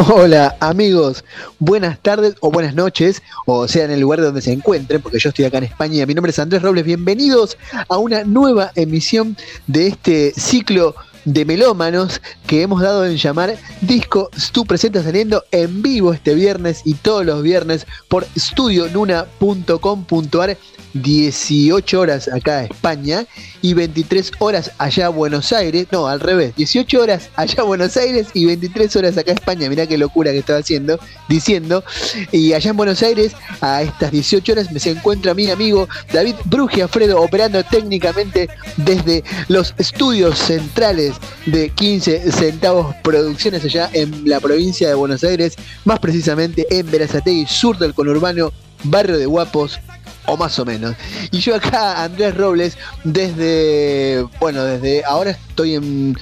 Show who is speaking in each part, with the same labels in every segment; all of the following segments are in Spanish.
Speaker 1: Hola amigos, buenas tardes o buenas noches, o sea en el lugar donde se encuentren, porque yo estoy acá en España. Mi nombre es Andrés Robles, bienvenidos a una nueva emisión de este ciclo de melómanos que hemos dado en llamar Disco Stu presenta saliendo en vivo este viernes y todos los viernes por studionuna.com.ar 18 horas acá España y 23 horas allá Buenos Aires. No, al revés, 18 horas allá Buenos Aires y 23 horas acá España. Mirá qué locura que estaba haciendo, diciendo. Y allá en Buenos Aires, a estas 18 horas, me se encuentra mi amigo David Brugia Fredo operando técnicamente desde los estudios centrales de 15 centavos producciones allá en la provincia de Buenos Aires, más precisamente en Verazategui, sur del conurbano, barrio de Guapos, o más o menos. Y yo acá, Andrés Robles, desde, bueno, desde ahora estoy en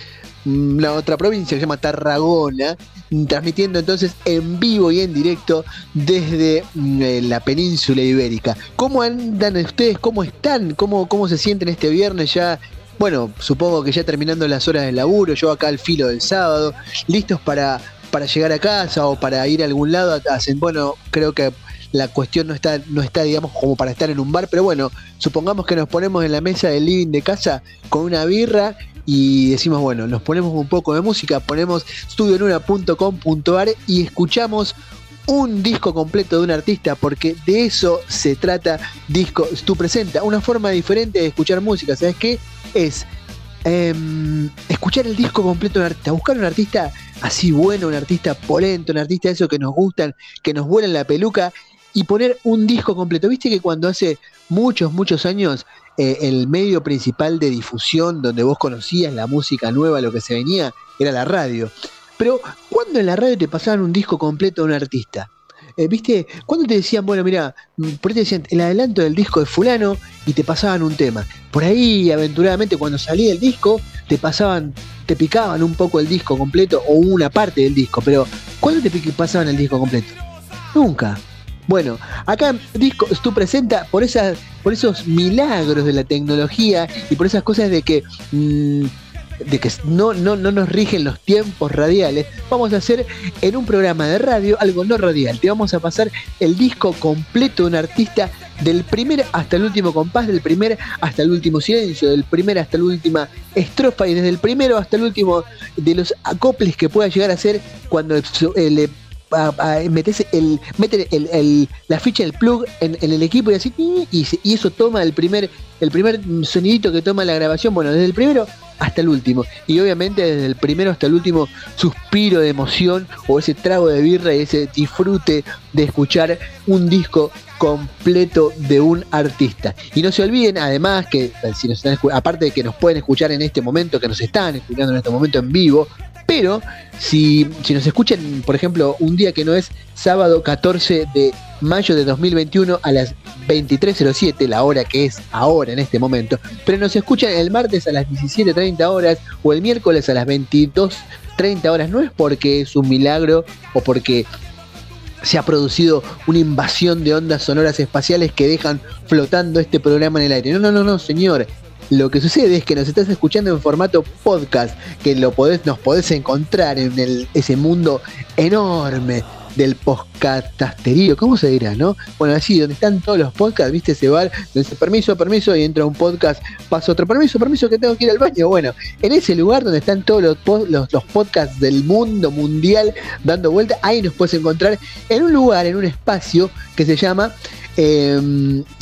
Speaker 1: la otra provincia que se llama Tarragona, transmitiendo entonces en vivo y en directo desde mm, eh, la península ibérica. ¿Cómo andan ustedes? ¿Cómo están? ¿Cómo, cómo se sienten este viernes ya? Bueno, supongo que ya terminando las horas de laburo, yo acá al filo del sábado, listos para, para llegar a casa o para ir a algún lado. Hacen, bueno, creo que la cuestión no está, no está, digamos, como para estar en un bar, pero bueno, supongamos que nos ponemos en la mesa del living de casa con una birra y decimos, bueno, nos ponemos un poco de música, ponemos studionuna.com.ar y escuchamos un disco completo de un artista, porque de eso se trata Disco Tú Presenta, una forma diferente de escuchar música, ¿sabes qué? Es em, escuchar el disco completo de un artista, buscar un artista así bueno, un artista polento, un artista de esos que nos gustan, que nos vuelan la peluca y poner un disco completo. Viste que cuando hace muchos, muchos años eh, el medio principal de difusión donde vos conocías la música nueva, lo que se venía, era la radio. Pero cuando en la radio te pasaban un disco completo de un artista? Eh, ¿Viste? Cuando te decían, bueno, mira, mm, por ahí te decían el adelanto del disco de fulano y te pasaban un tema. Por ahí, aventuradamente, cuando salía el disco, te pasaban, te picaban un poco el disco completo o una parte del disco. Pero, ¿cuándo te pasaban el disco completo? Nunca. Bueno, acá Disco tú presenta por esas, por esos milagros de la tecnología y por esas cosas de que mm, de que no, no, no nos rigen los tiempos radiales, vamos a hacer en un programa de radio algo no radial. Te vamos a pasar el disco completo de un artista del primer hasta el último compás, del primer hasta el último silencio, del primer hasta la última estrofa y desde el primero hasta el último de los acoples que pueda llegar a ser cuando le metes el, mete el, la ficha del plug en, el equipo y así, y, eso toma el primer, el primer sonidito que toma la grabación, bueno, desde el primero hasta el último. Y obviamente desde el primero hasta el último suspiro de emoción o ese trago de birra y ese disfrute de escuchar un disco completo de un artista. Y no se olviden, además, que si nos están, aparte de que nos pueden escuchar en este momento, que nos están escuchando en este momento en vivo, pero si, si nos escuchan, por ejemplo, un día que no es sábado 14 de mayo de 2021 a las 23.07, la hora que es ahora en este momento, pero nos escuchan el martes a las 17.30 horas o el miércoles a las 22.30 horas, no es porque es un milagro o porque se ha producido una invasión de ondas sonoras espaciales que dejan flotando este programa en el aire. No, no, no, no, señor. Lo que sucede es que nos estás escuchando en formato podcast, que lo podés, nos podés encontrar en ese mundo enorme del podcasterío, ¿cómo se dirá, no? Bueno, así, donde están todos los podcasts, viste ese bar, donde permiso, permiso, y entra un podcast, pasa otro permiso, permiso, que tengo que ir al baño. Bueno, en ese lugar donde están todos los, los, los podcasts del mundo mundial dando vuelta, ahí nos puedes encontrar en un lugar, en un espacio que se llama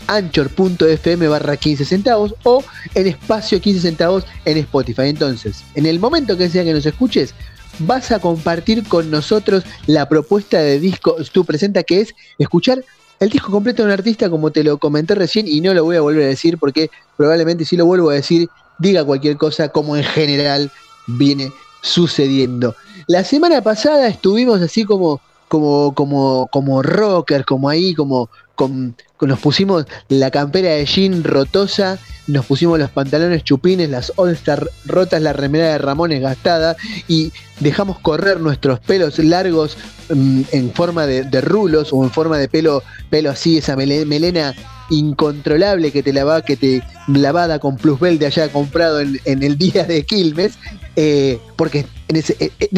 Speaker 1: anchor.fm barra 15 centavos o en espacio 15 centavos en Spotify. Entonces, en el momento que sea que nos escuches, vas a compartir con nosotros la propuesta de disco tú presenta que es escuchar el disco completo de un artista como te lo comenté recién y no lo voy a volver a decir porque probablemente si lo vuelvo a decir diga cualquier cosa como en general viene sucediendo. La semana pasada estuvimos así como como como como rockers, como ahí como con, nos pusimos la campera de jean rotosa, nos pusimos los pantalones chupines, las All Star rotas, la remera de Ramones gastada y dejamos correr nuestros pelos largos mm, en forma de, rulos o en forma de pelo, pelo así, esa melena incontrolable que te lava, que te lavada con plusbel de allá comprado en, el día de Quilmes, eh, porque en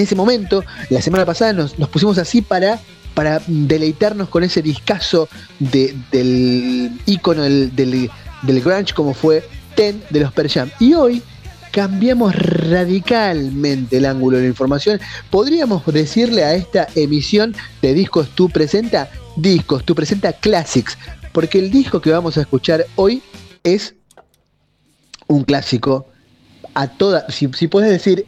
Speaker 1: ese momento, la semana pasada, nos, pusimos así para, para deleitarnos con ese discazo del icono del, del, grunge como fue Ten de los Per Jam. Y hoy cambiamos radicalmente el ángulo de la información. Podríamos decirle a esta emisión de Discos Tú Presenta, Discos Tú Presenta Classics, porque el disco que vamos a escuchar hoy es un clásico a toda, si, puedes decir,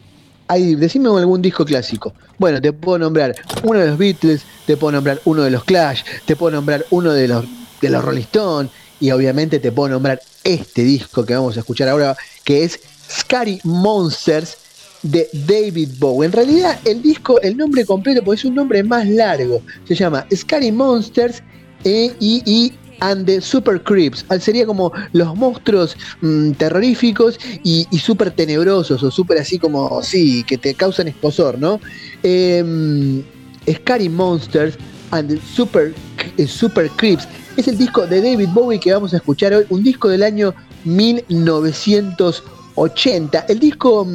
Speaker 1: hay, decime algún disco clásico. Bueno, te puedo nombrar uno de los Beatles, te puedo nombrar uno de los Clash, te puedo nombrar uno de los, de los Rolling Stones y obviamente te puedo nombrar este disco que vamos a escuchar ahora, que es Scary Monsters de David Bowie. En realidad el disco, el nombre completo, pues es un nombre más largo, se llama Scary Monsters e, y, and the Super Creeps. Sería como los monstruos mm, terroríficos y, súper tenebrosos o súper así como, sí, que te causan esposor, ¿no? Em, Scary Monsters and Super, eh, Super Creeps es el disco de David Bowie que vamos a escuchar hoy, un disco del año 1980, el disco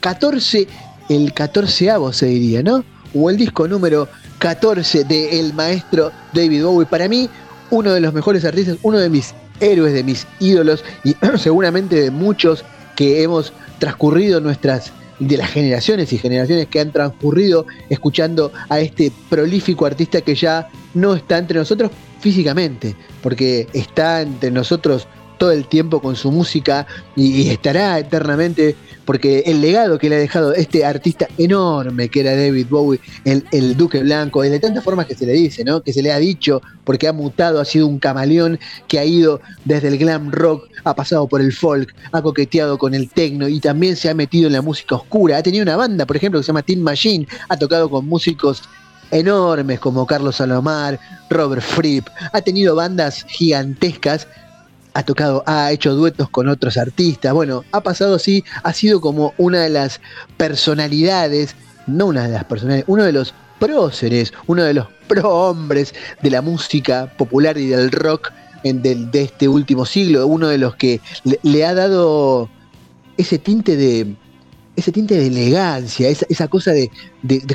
Speaker 1: 14, mm, el 14 se diría, ¿no? O el disco número 14 del maestro David Bowie. Para mí, uno de los mejores artistas, uno de mis héroes, de mis ídolos y seguramente de muchos que hemos transcurrido nuestras de las generaciones y generaciones que han transcurrido escuchando a este prolífico artista que ya no está entre nosotros físicamente, porque está entre nosotros todo el tiempo con su música y, estará eternamente porque el legado que le ha dejado este artista enorme que era David Bowie, el, Duque Blanco, de tantas formas que se le dice, ¿no? que se le ha dicho, porque ha mutado, ha sido un camaleón que ha ido desde el glam rock, ha pasado por el folk, ha coqueteado con el techno y también se ha metido en la música oscura. Ha tenido una banda, por ejemplo, que se llama Teen Machine, ha tocado con músicos enormes como Carlos Salomar, Robert Fripp, ha tenido bandas gigantescas ha tocado, ha hecho duetos con otros artistas, bueno, ha pasado así, ha sido como una de las personalidades, no una de las personalidades, uno de los próceres, uno de los pro hombres de la música popular y del rock de este último siglo, uno de los que le ha dado ese tinte de, ese tinte de elegancia, esa, cosa de,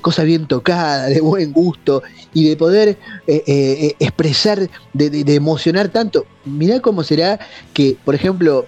Speaker 1: cosa bien tocada, de buen gusto y de poder eh, eh, eh, expresar, de, emocionar tanto. Mirá cómo será que, por ejemplo,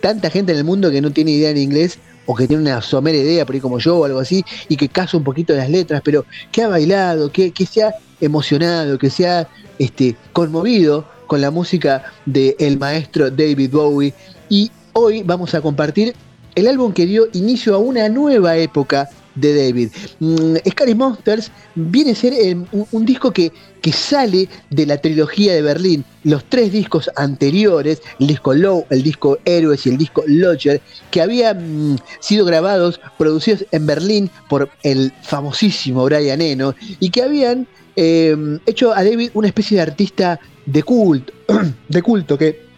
Speaker 1: tanta gente en el mundo que no tiene idea en inglés o que tiene una somera idea, por ahí como yo o algo así, y que casa un poquito de las letras, pero que ha bailado, que, se ha emocionado, que se ha este, conmovido con la música del maestro David Bowie. Y hoy vamos a compartir el álbum que dio inicio a una nueva época de David. Mm, Scary Monsters viene a ser eh, un, disco que, que, sale de la trilogía de Berlín. Los tres discos anteriores, el disco Low, el disco Héroes y el disco Lodger, que habían mm, sido grabados, producidos en Berlín por el famosísimo Brian Eno y que habían eh, hecho a David una especie de artista de culto, de culto que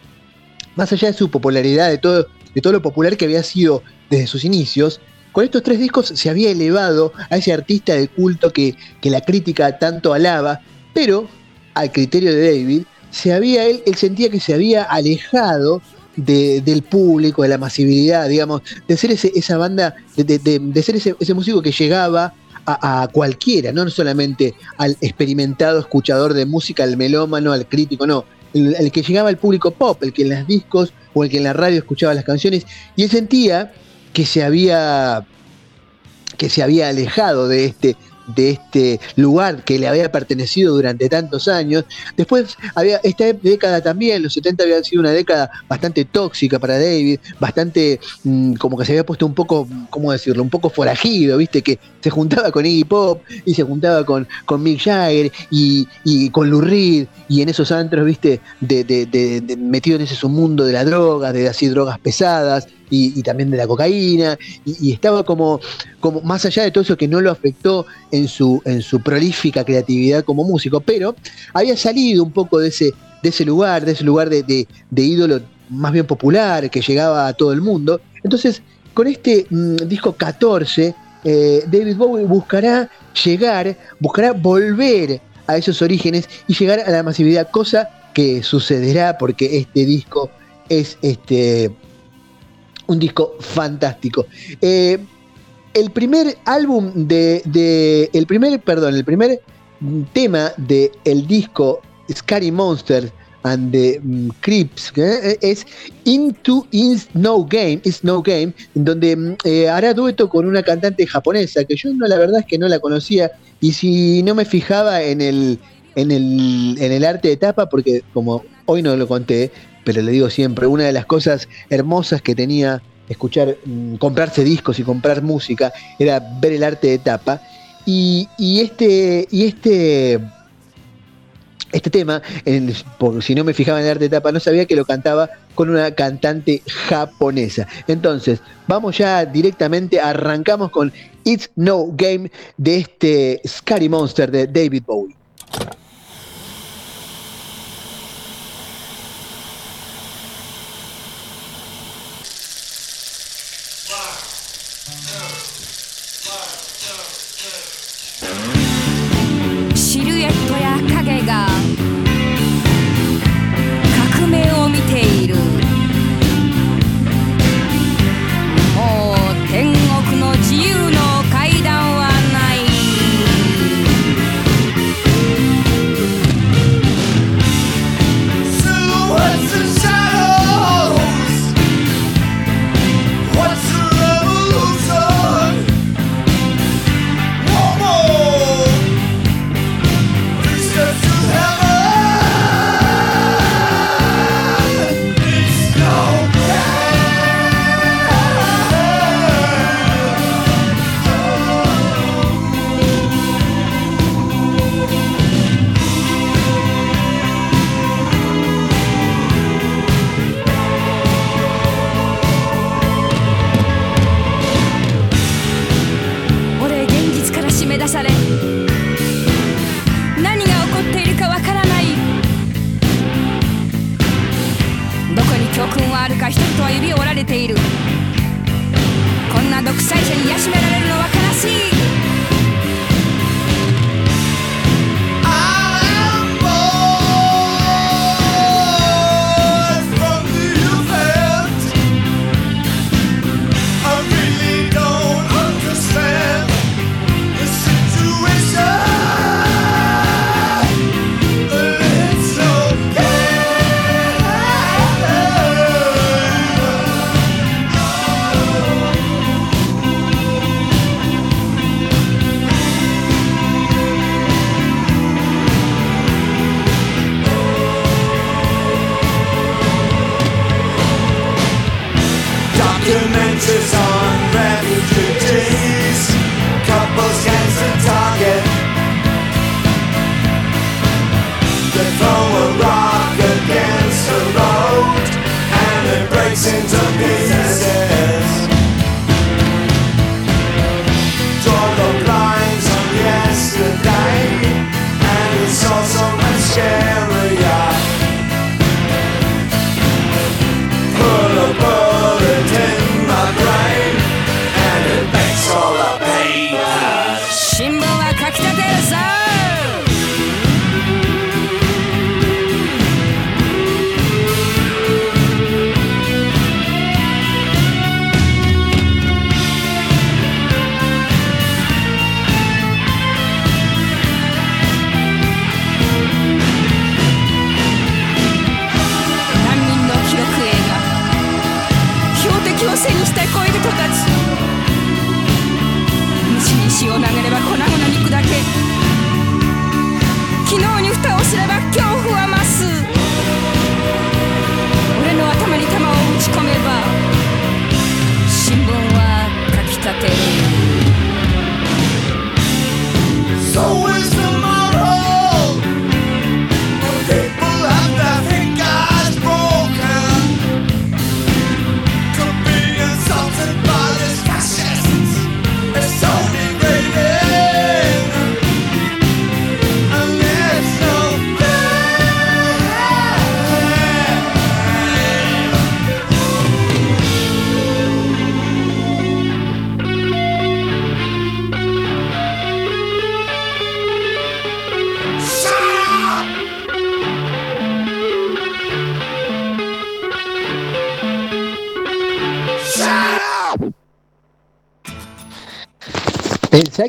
Speaker 1: más allá de su popularidad, de todo de todo lo popular que había sido desde sus inicios, con estos tres discos se había elevado a ese artista de culto que, la crítica tanto alaba, pero al criterio de David, se había, él, sentía que se había alejado del público, de la masividad, digamos, de ser ese, esa banda, de, ser ese, músico que llegaba a, cualquiera, no solamente al experimentado escuchador de música, al melómano, al crítico, no, el, que llegaba al público pop, el que en las discos o el que en la radio escuchaba las canciones, y él sentía que se había que se había alejado de este de este lugar que le había pertenecido durante tantos años. Después había esta década también, los 70 habían sido una década bastante tóxica para David, bastante mm, como que se había puesto un poco, ¿cómo decirlo? Un poco forajido, ¿viste? Que se juntaba con Iggy Pop y se juntaba con, con Mick Jagger y, con Lou Reed y en esos antros, ¿viste? De, metido en ese submundo de la droga, de así drogas pesadas y, también de la cocaína, y, estaba como, como más allá de todo eso que no lo afectó en su, en su prolífica creatividad como músico, pero había salido un poco de ese, de ese lugar, de ese lugar de, de, ídolo más bien popular que llegaba a todo el mundo. Entonces, con este mm, disco 14, eh, David Bowie buscará llegar, buscará volver a esos orígenes y llegar a la masividad, cosa que sucederá porque este disco es este un disco fantástico. Eh, el primer álbum de, el primer, perdón, el primer tema del el disco Scary Monsters and the Creeps eh, es Into Is No Game, Is No Game, donde mm, hará dueto con una cantante japonesa que yo no la verdad es que no la conocía y si no me fijaba en el en el, en el arte de tapa porque como hoy no lo conté, pero le digo siempre, una de las cosas hermosas que tenía escuchar, mm, comprarse discos y comprar música, era ver el arte de tapa. Y, este, y este, este tema, por, si no me fijaba en el arte de tapa, no sabía que lo cantaba con una cantante japonesa. Entonces, vamos ya directamente, arrancamos con It's No Game de este Scary Monster de David Bowie.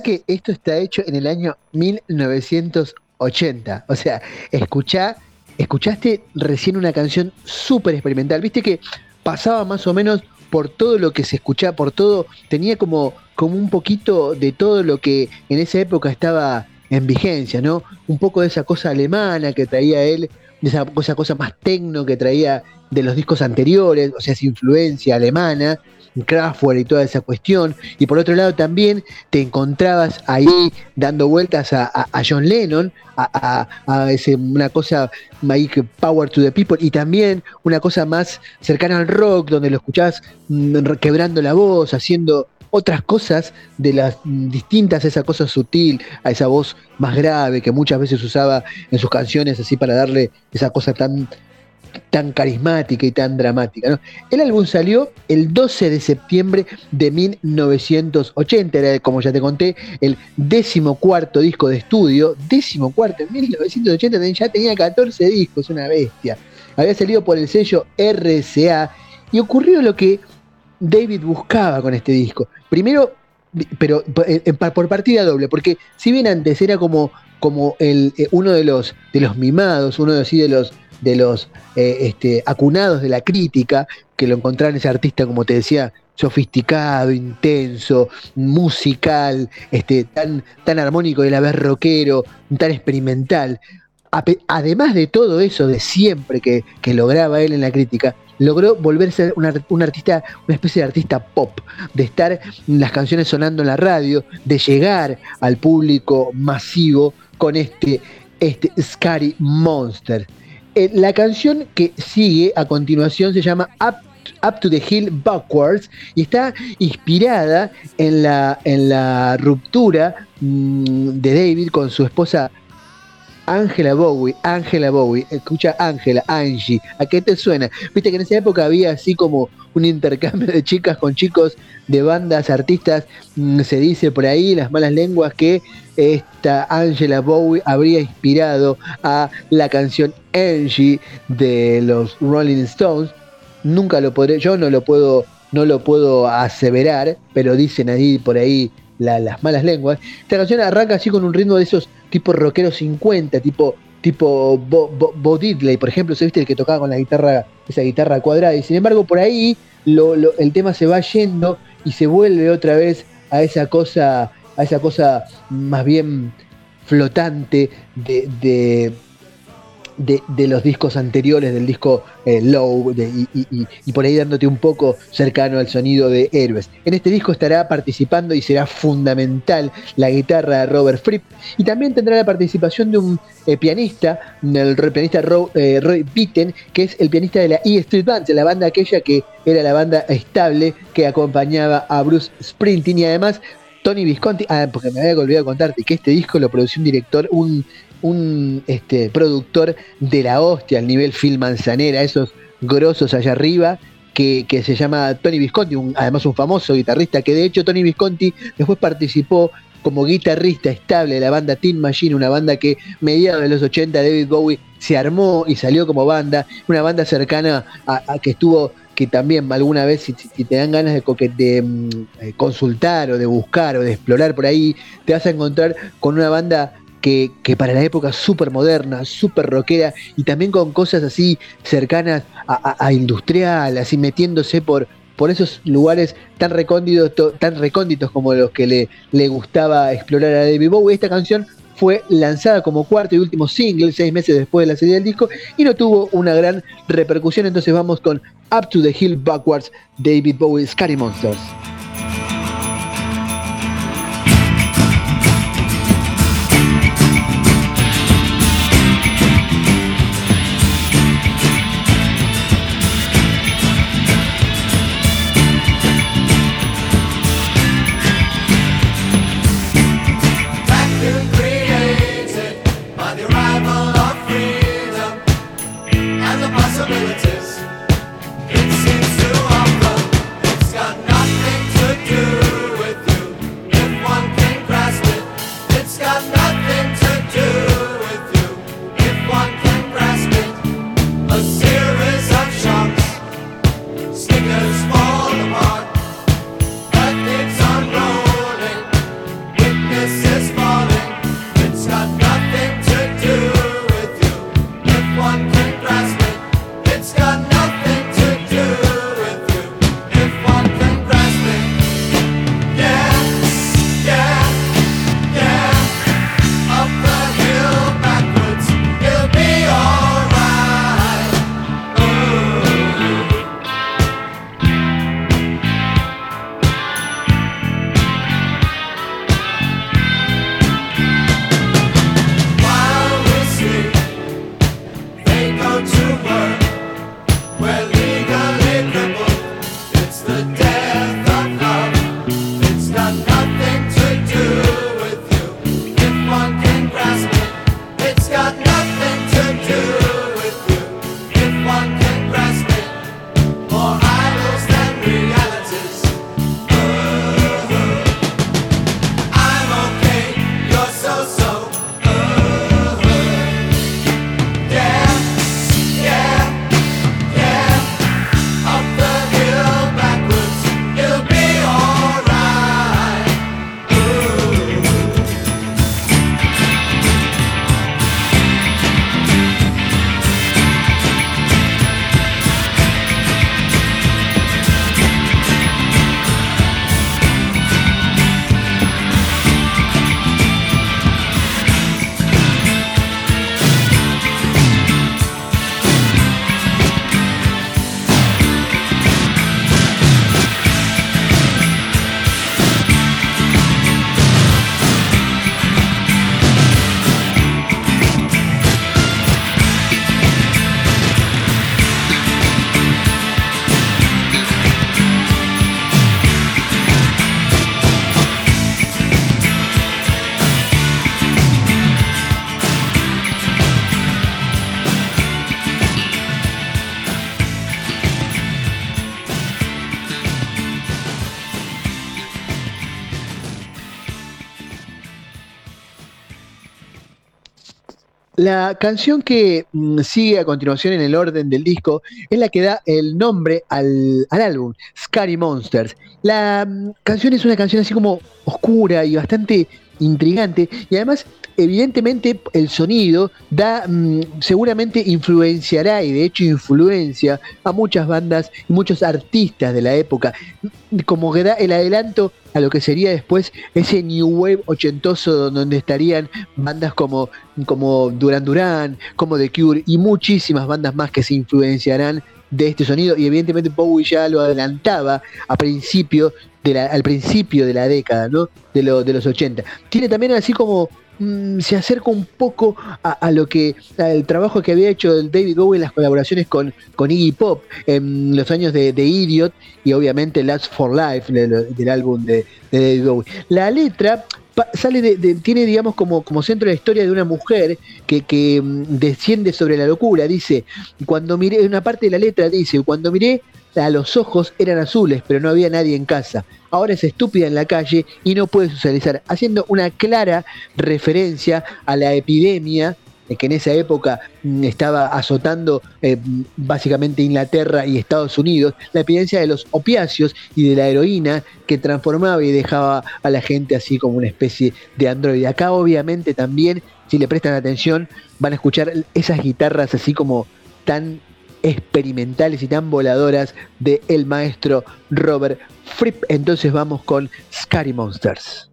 Speaker 1: Que esto está hecho en el año 1980. O sea, escuchá, escuchaste recién una canción súper experimental. Viste que pasaba más o menos por todo lo que se escuchaba, por todo, tenía como, como un poquito de todo lo que en esa época estaba en vigencia, ¿no? Un poco de esa cosa alemana que traía él, de esa, esa cosa más tecno que traía de los discos anteriores, o sea, esa influencia alemana, Kraftwerk y toda esa cuestión. Y por otro lado también te encontrabas ahí dando vueltas a, John Lennon, a, ese, una cosa ahí Power to the People, y también una cosa más cercana al rock, donde lo escuchabas mm, quebrando la voz, haciendo otras cosas de las mm, distintas, esa cosa sutil, a esa voz más grave que muchas veces usaba en sus canciones así para darle esa cosa tan tan carismática y tan dramática. El álbum salió el 12 de septiembre de 1980, era como ya te conté, el décimo cuarto disco de estudio, décimo cuarto, en 1980 ya tenía 14 discos, una bestia. Había salido por el sello RCA y ocurrió lo que David buscaba con este disco. Primero, pero por partida doble, porque si bien antes era como, como el, eh, uno de los, de los mimados, uno así de los de los eh, este, acunados de la crítica, que lo encontraron ese artista, como te decía, sofisticado, intenso, musical, este, tan, tan armónico y a la vez rockero, tan experimental. Además de todo eso de siempre que, lograba él en la crítica, logró volverse un, un, artista, una especie de artista pop, de estar las canciones sonando en la radio, de llegar al público masivo con este, este Scary Monster. Eh, la canción que sigue a continuación se llama Up to the Hill Backwards y está inspirada en la, en la ruptura mm, de David con su esposa Angela Bowie, Angela Bowie, escucha Angela, Angie, ¿a qué te suena? Viste que en esa época había así como un intercambio de chicas con chicos de bandas, artistas, mm, se dice por ahí, las malas lenguas, que esta Angela Bowie habría inspirado a la canción Angie de los Rolling Stones. Nunca lo podré, yo no lo puedo, no lo puedo aseverar, pero dicen ahí por ahí las malas lenguas. Esta canción arranca así con un ritmo de esos tipo rockero 50, tipo tipo Bo, Diddley, por ejemplo, se viste el que tocaba con la guitarra, esa guitarra cuadrada, y sin embargo por ahí el tema se va yendo y se vuelve otra vez a esa cosa, a esa cosa más bien flotante de, de, los discos anteriores, del disco eh, Low, y, por ahí dándote un poco cercano al sonido de Héroes. En este disco estará participando y será fundamental la guitarra de Robert Fripp, y también tendrá la participación de un eh, pianista, el pianista eh, Roy Bitten, que es el pianista de la E Street Band, la banda aquella que era la banda estable que acompañaba a Bruce Springsteen, y además Tony Visconti, ah, porque me había olvidado contarte que este disco lo produció un director, un un este, productor de la hostia al nivel Phil Manzanera, esos grosos allá arriba, que, se llama Tony Visconti, además un famoso guitarrista, que de hecho Tony Visconti después participó como guitarrista estable de la banda Teen Machine, una banda que mediados de los 80 David Bowie se armó y salió como banda, una banda cercana a, que estuvo que también alguna vez si, te dan ganas de, de mm, eh, consultar o de buscar o de explorar por ahí, te vas a encontrar con una banda que, para la época súper moderna, súper rockera y también con cosas así cercanas a, industrial, así metiéndose por, por esos lugares tan recónditos, tan recónditos como los que le, le gustaba explorar a David Bowie. Esta canción fue lanzada como cuarto y último single seis meses después de la salida del disco y no tuvo una gran repercusión. Entonces vamos con Up to the Hill Backwards, David Bowie, Scary Monsters. La canción que mm, sigue a continuación en el orden del disco es la que da el nombre al, álbum, Scary Monsters. La mm, canción es una canción así como oscura y bastante intrigante. Y además evidentemente el sonido da mm, seguramente influenciará y de hecho influencia a muchas bandas y muchos artistas de la época. Como que da el adelanto a lo que sería después ese New Wave ochentoso donde estarían bandas como, como Duran Duran, como The Cure y muchísimas bandas más que se influenciarán de este sonido. Y evidentemente Bowie ya lo adelantaba a principio de al principio de la década, ¿no? De, de los 80. Tiene también así como Mm, se acerca un poco a, lo que el trabajo que había hecho David Bowie en las colaboraciones con, con Iggy Pop en los años de, Idiot y obviamente Last for Life del, álbum de, David Bowie. La letra sale de, tiene digamos como, como centro la historia de una mujer que, que mm, desciende sobre la locura dice cuando miré una parte de la letra dice cuando miré a los ojos eran azules, pero no había nadie en casa. Ahora es estúpida en la calle y no puede socializar, haciendo una clara referencia a la epidemia que en esa época mm, estaba azotando eh, básicamente Inglaterra y Estados Unidos, la epidemia de los opiáceos y de la heroína que transformaba y dejaba a la gente así como una especie de androide. Acá obviamente también, si le prestan atención, van a escuchar esas guitarras así como tan experimentales y tan voladoras de el maestro Robert Fripp. Entonces vamos con Scary Monsters.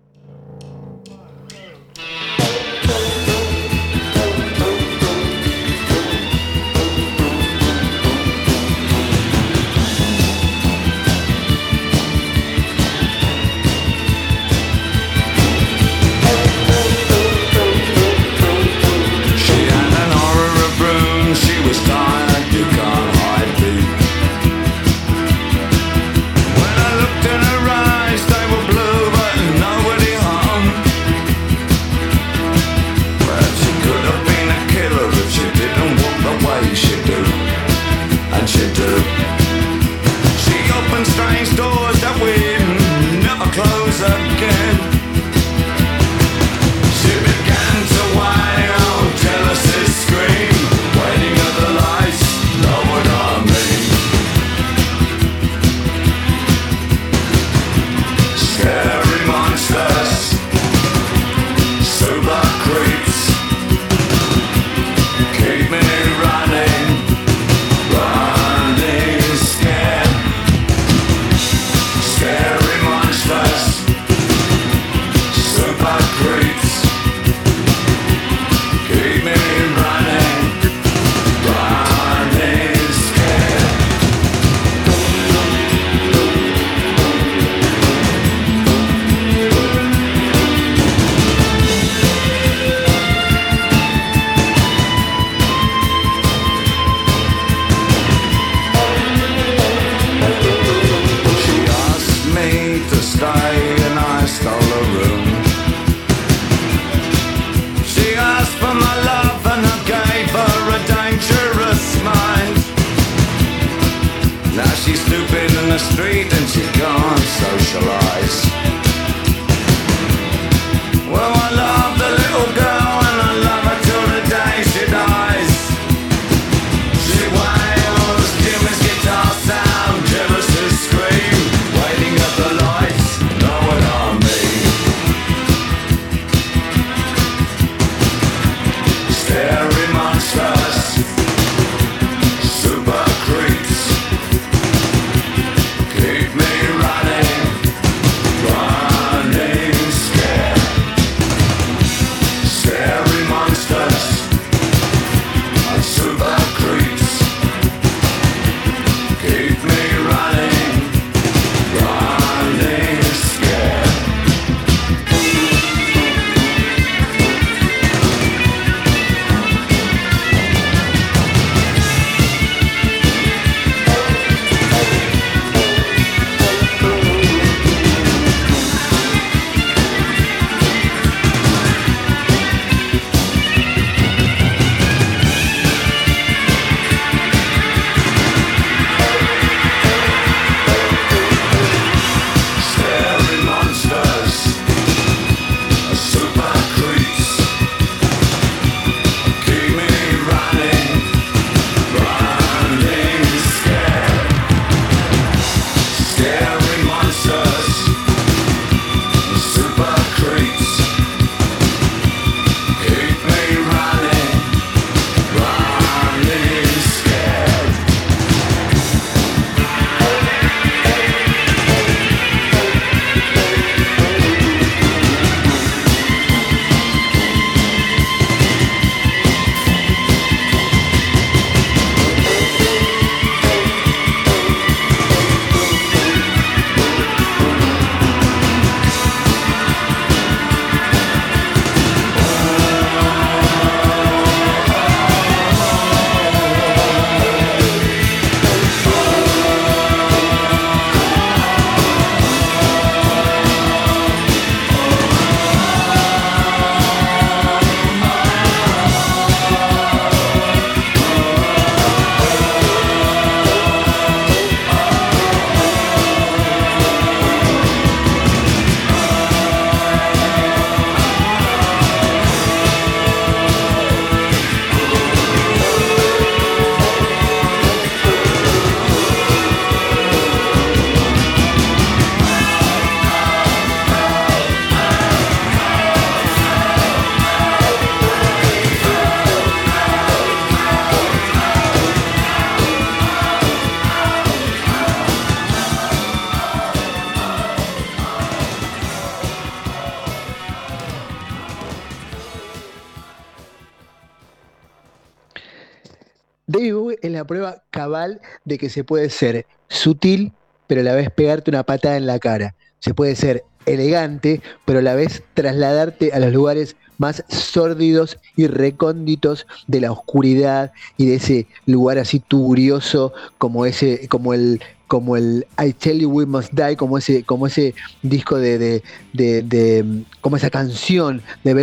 Speaker 1: De que se puede ser sutil, pero a la vez pegarte una patada en la cara. Se puede ser elegante, pero a la vez trasladarte a los lugares más sórdidos y recónditos de la oscuridad y de ese lugar así tuburioso como ese, como el, como el I Tell You We Must Die, como ese, como ese disco de, de, como esa canción de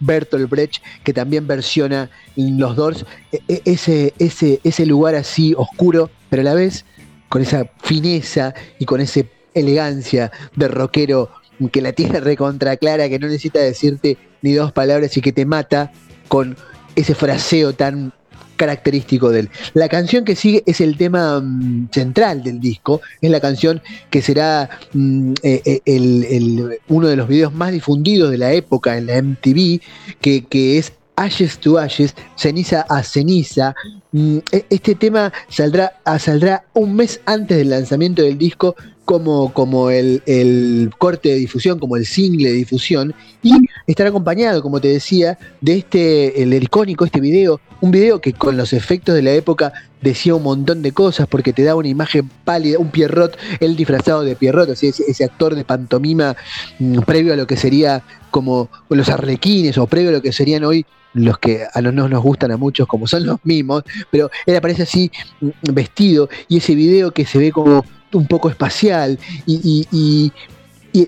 Speaker 1: Bertolt, Brecht que también versiona los Doors, e, e, ese, ese, ese lugar así oscuro, pero a la vez con esa fineza y con esa elegancia de rockero que la tiene recontra clara, que no necesita decirte ni dos palabras y que te mata con ese fraseo tan característico de él. La canción que sigue es el tema mm, central del disco, es la canción que será mm, eh, eh, uno de los videos más difundidos de la época en la MTV, que, que es Ashes to Ashes, ceniza a ceniza. Mm, e, este tema saldrá, saldrá un mes antes del lanzamiento del disco como, como el, corte de difusión, como el single de difusión, y estará acompañado, como te decía, de este, el, icónico, este video, un video que con los efectos de la época decía un montón de cosas, porque te daba una imagen pálida, un Pierrot, él disfrazado de Pierrot, ese, ese actor de pantomima mm, previo a lo que sería como los arlequines, o previo a lo que serían hoy los que a los no nos gustan a muchos como son los mismos, pero él aparece así mm, vestido y ese video que se ve como un poco espacial y, y,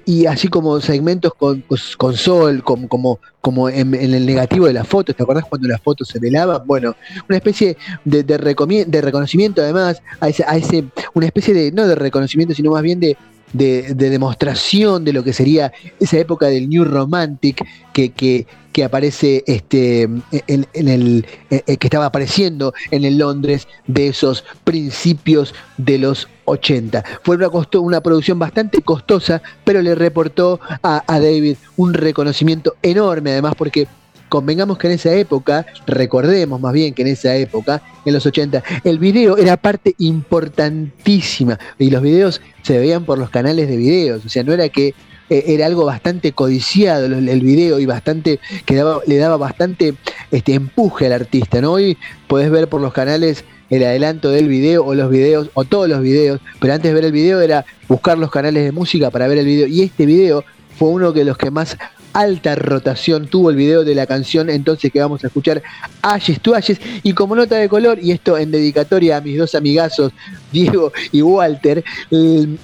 Speaker 1: y, así como segmentos con, con sol, como, como, como en, el negativo de las fotos, ¿te acordás cuando las fotos se velaban? Bueno, una especie de, de, de reconocimiento además, a ese, a ese, una especie de, no de reconocimiento, sino más bien de, de, demostración de lo que sería esa época del New Romantic que, que, que aparece este, en, el, eh, eh, que estaba apareciendo en el Londres de esos principios de los 80. Fue una, una producción bastante costosa, pero le reportó a, a David un reconocimiento enorme, además porque convengamos que en esa época, recordemos más bien que en esa época, en los 80, el video era parte importantísima y los videos se veían por los canales de videos, o sea, no era que eh, era algo bastante codiciado el, video y bastante que le daba bastante este empuje al artista, ¿no? Hoy podés ver por los canales el adelanto del video o los videos o todos los videos, pero antes de ver el video era buscar los canales de música para ver el video y este video fue uno de los que más alta rotación tuvo el video de la canción entonces que vamos a escuchar Ashes to Ashes. Y como nota de color y esto en dedicatoria a mis dos amigazos Diego y Walter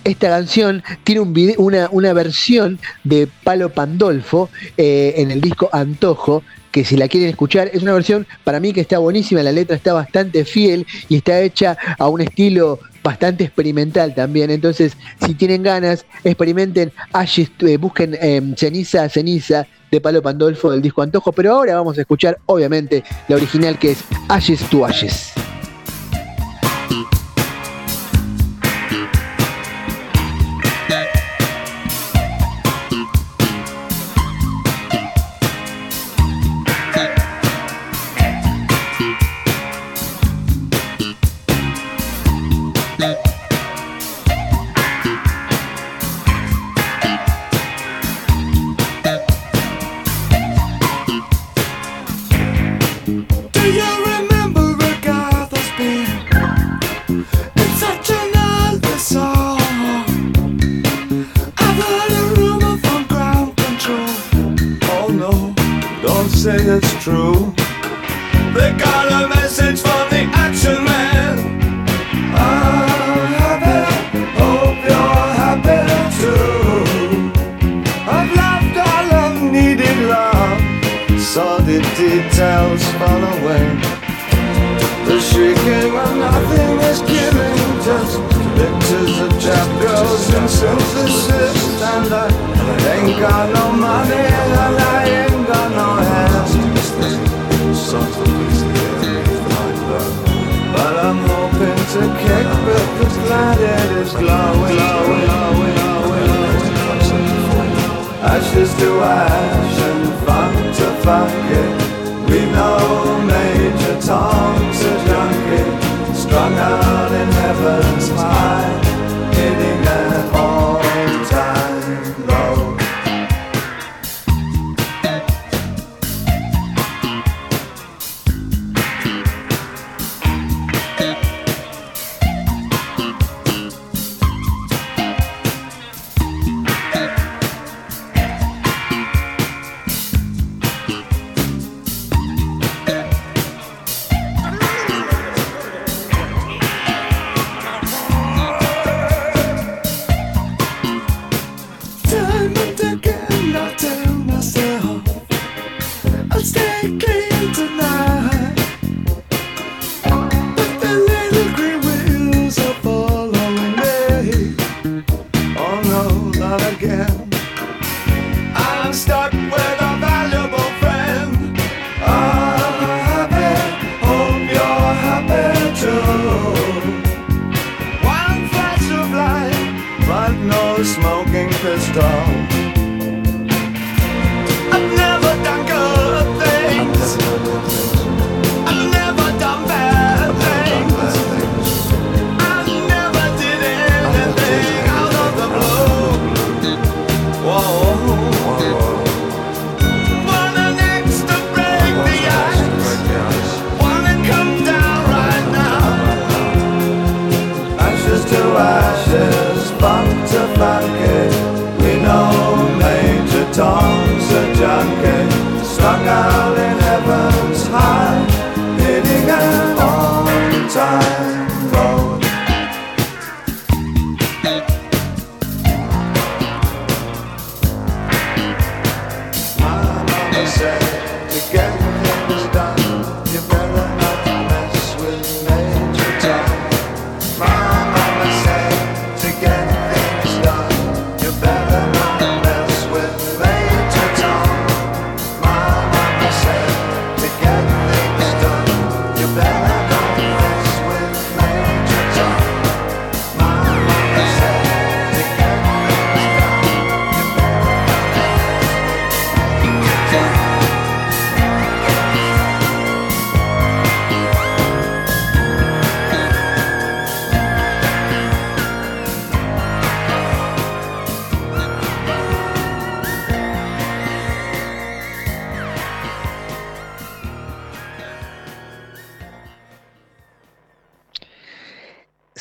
Speaker 1: esta canción tiene un video, una, una versión de Palo Pandolfo eh, en el disco Antojo que si la quieren escuchar, es una versión para mí que está buenísima, la letra está bastante fiel y está hecha a un estilo bastante experimental también. Entonces, si tienen ganas, experimenten, eh, busquen em, Ceniza, Ceniza de Palo Pandolfo del disco Antojo. Pero ahora vamos a escuchar, obviamente, la original que es Ashes to Ashes.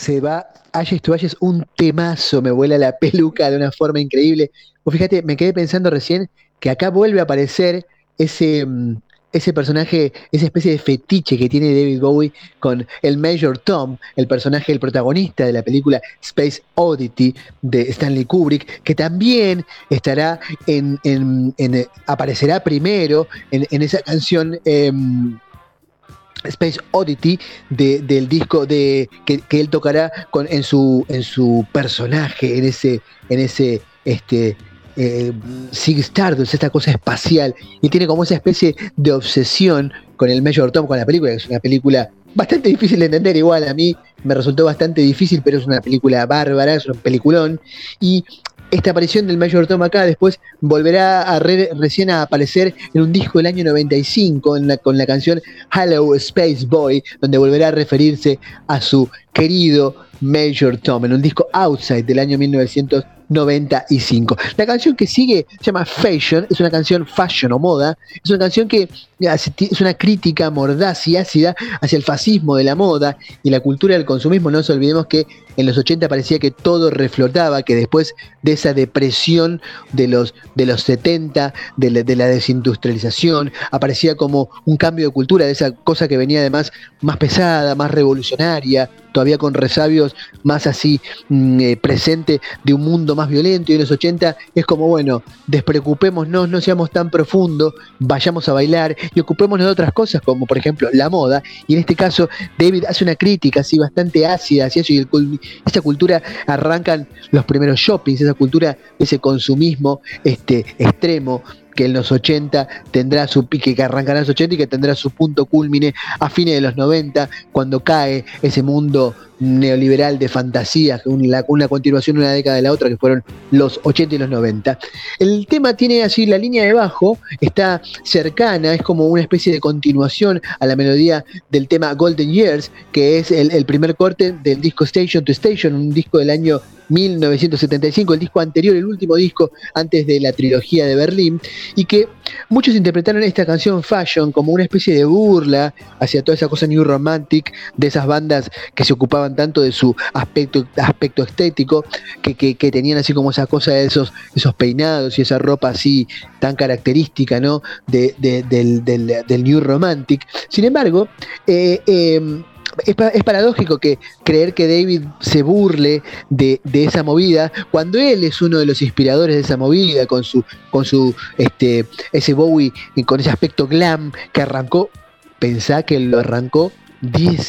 Speaker 1: Se va Ayes to Ayes, un temazo, me vuela la peluca de una forma increíble. O fíjate, me quedé pensando recién que acá vuelve a aparecer ese, mm, ese personaje, esa especie de fetiche que tiene David Bowie con el Major Tom, el personaje, el protagonista de la película Space Oddity de Stanley Kubrick, que también estará en, aparecerá primero en, esa canción. Em, Space Oddity del disco de que, él tocará con, en su en su personaje en ese en ese este eh, Stardust, esta cosa espacial, y tiene como esa especie de obsesión con el Major Tom, con la película, que es una película bastante difícil de entender, igual. A mí me resultó bastante difícil, pero es una película bárbara, es un peliculón, y esta aparición del Major Tom acá después volverá a recién a aparecer en un disco del año 95 con la canción Hello Space Boy, donde volverá a referirse a su querido Major Tom en un disco Outside del año 1995. 95. La canción que sigue se llama Fashion, es una canción fashion o moda, es una canción que es una crítica mordaz y ácida hacia el fascismo de la moda y la cultura del consumismo. No nos olvidemos que en los 80 parecía que todo reflotaba, que después de esa depresión de los, de los 70, de la, de la desindustrialización, aparecía como un cambio de cultura, de esa cosa que venía además más pesada, más revolucionaria, todavía con resabios más así mm, eh, presente de un mundo más violento y en los 80 es como, bueno, despreocupémonos, no seamos tan profundos, vayamos a bailar y ocupémonos de otras cosas como por ejemplo la moda y en este caso David hace una crítica así bastante ácida hacia eso y esa cultura arrancan los primeros shoppings, esa cultura, ese consumismo este, extremo que en los 80 tendrá su pique, que arrancará en los 80 y que tendrá su punto culmine a fines de los 90, cuando cae ese mundo neoliberal de fantasías, una, una continuación de una década de la otra, que fueron los 80 y los 90. El tema tiene así la línea de bajo, está cercana, es como una especie de continuación a la melodía del tema Golden Years, que es el, el primer corte del disco Station to Station, un disco del año 1975, el disco anterior, el último disco antes de la trilogía de Berlín, y que muchos interpretaron esta canción Fashion como una especie de burla hacia toda esa cosa new romantic de esas bandas que se ocupaban tanto de su aspecto, aspecto estético, que, tenían así como esa cosa de esos, esos peinados y esa ropa así tan característica ¿no? del, del, new romantic. Sin embargo, eh, eh, es, paradójico que creer que David se burle de, esa movida cuando él es uno de los inspiradores de esa movida con su con su este ese Bowie con ese aspecto glam que arrancó pensá que lo arrancó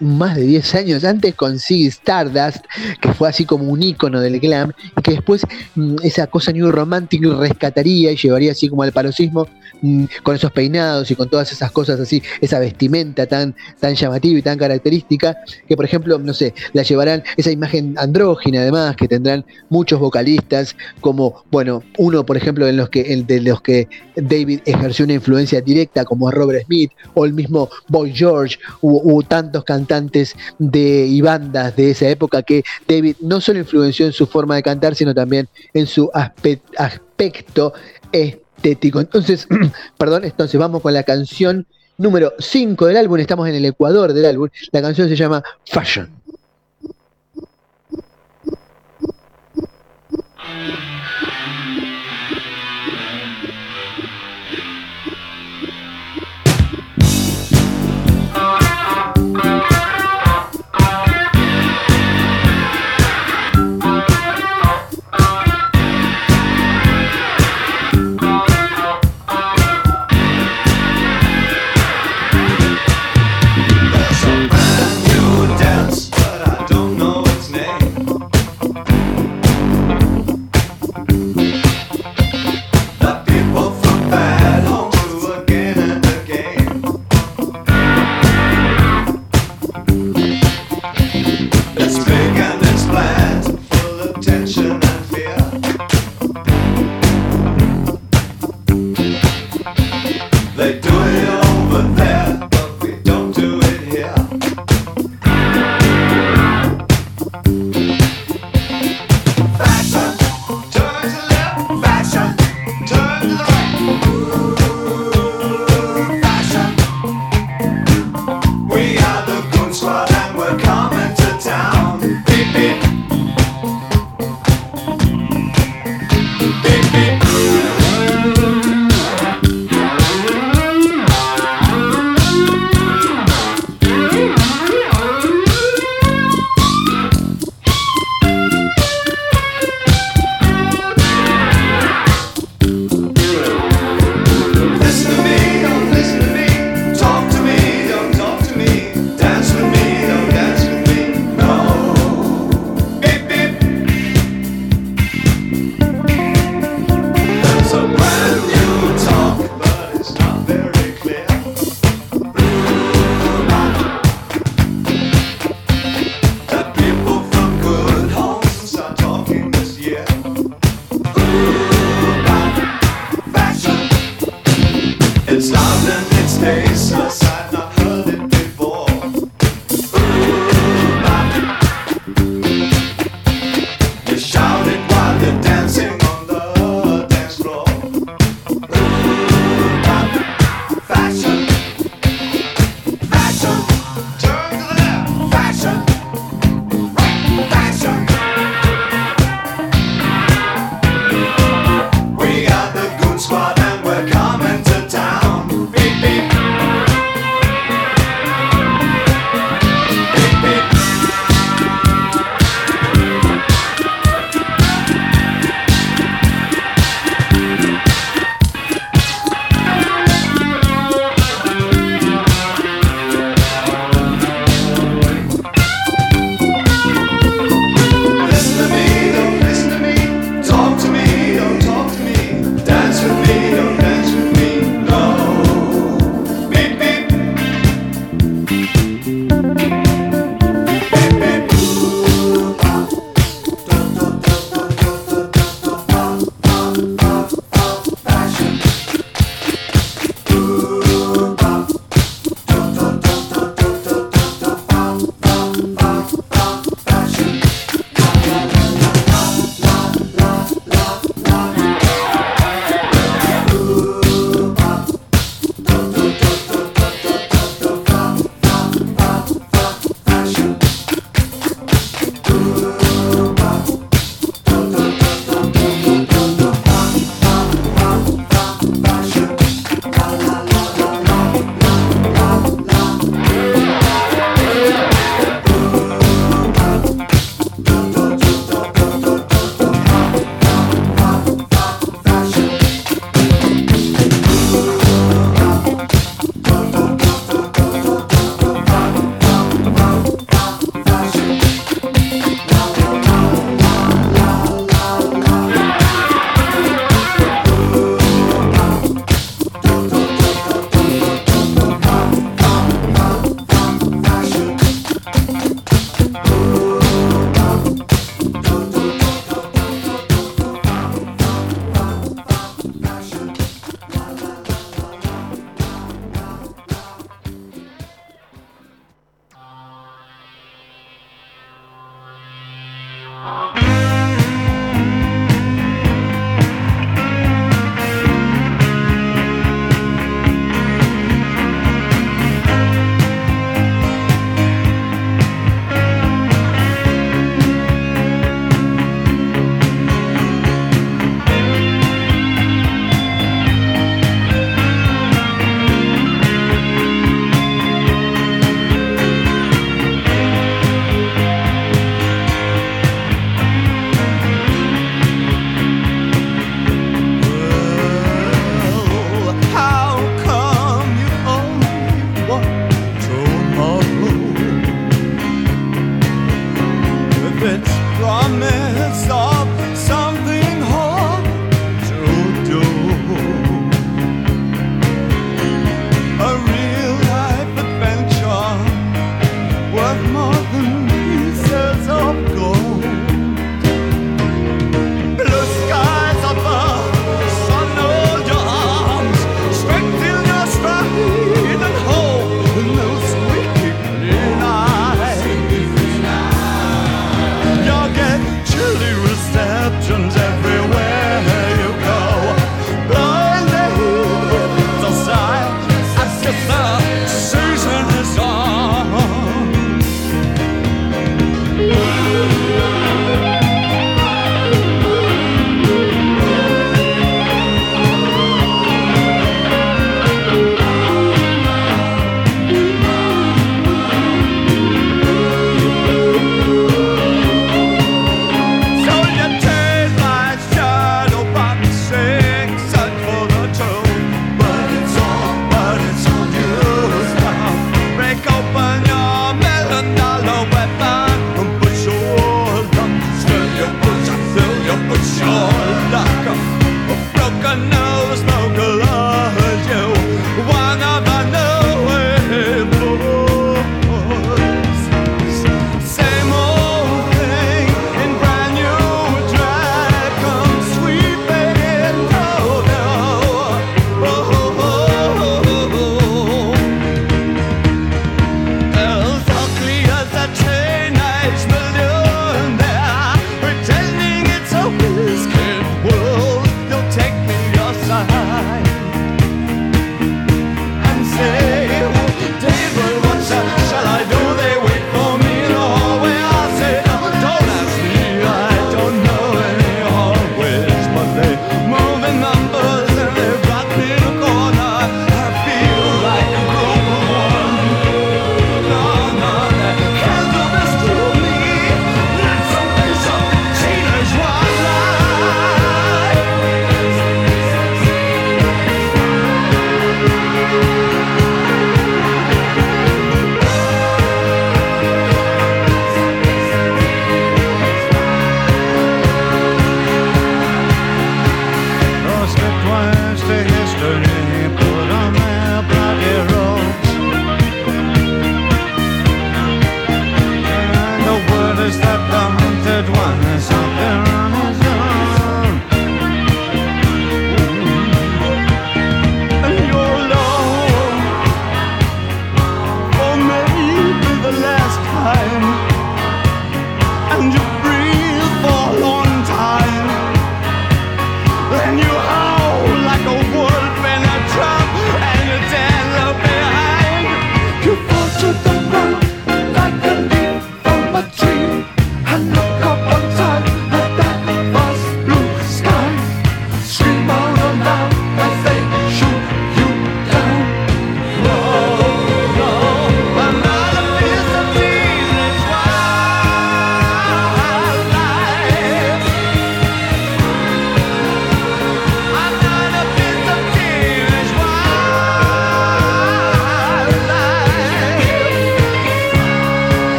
Speaker 1: más de 10 años antes con Ziggy Stardust, que fue así como un icono del glam, y que después mm, esa cosa new romantic rescataría y llevaría así como al paroxismo mm, con esos peinados y con todas esas cosas así, esa vestimenta tan, tan llamativa y tan característica, que por ejemplo, no sé, la llevarán esa imagen andrógina además, que tendrán muchos vocalistas, como, bueno, uno por ejemplo en los que, el de los que David ejerció una influencia directa, como Robert Smith, o el mismo Boy George, u, tantos cantantes de, y bandas de esa época que David no solo influenció en su forma de cantar, sino también en su aspecto estético. Entonces, perdón, entonces vamos con la canción número 5 del álbum, estamos en el Ecuador del álbum, la canción se llama Fashion.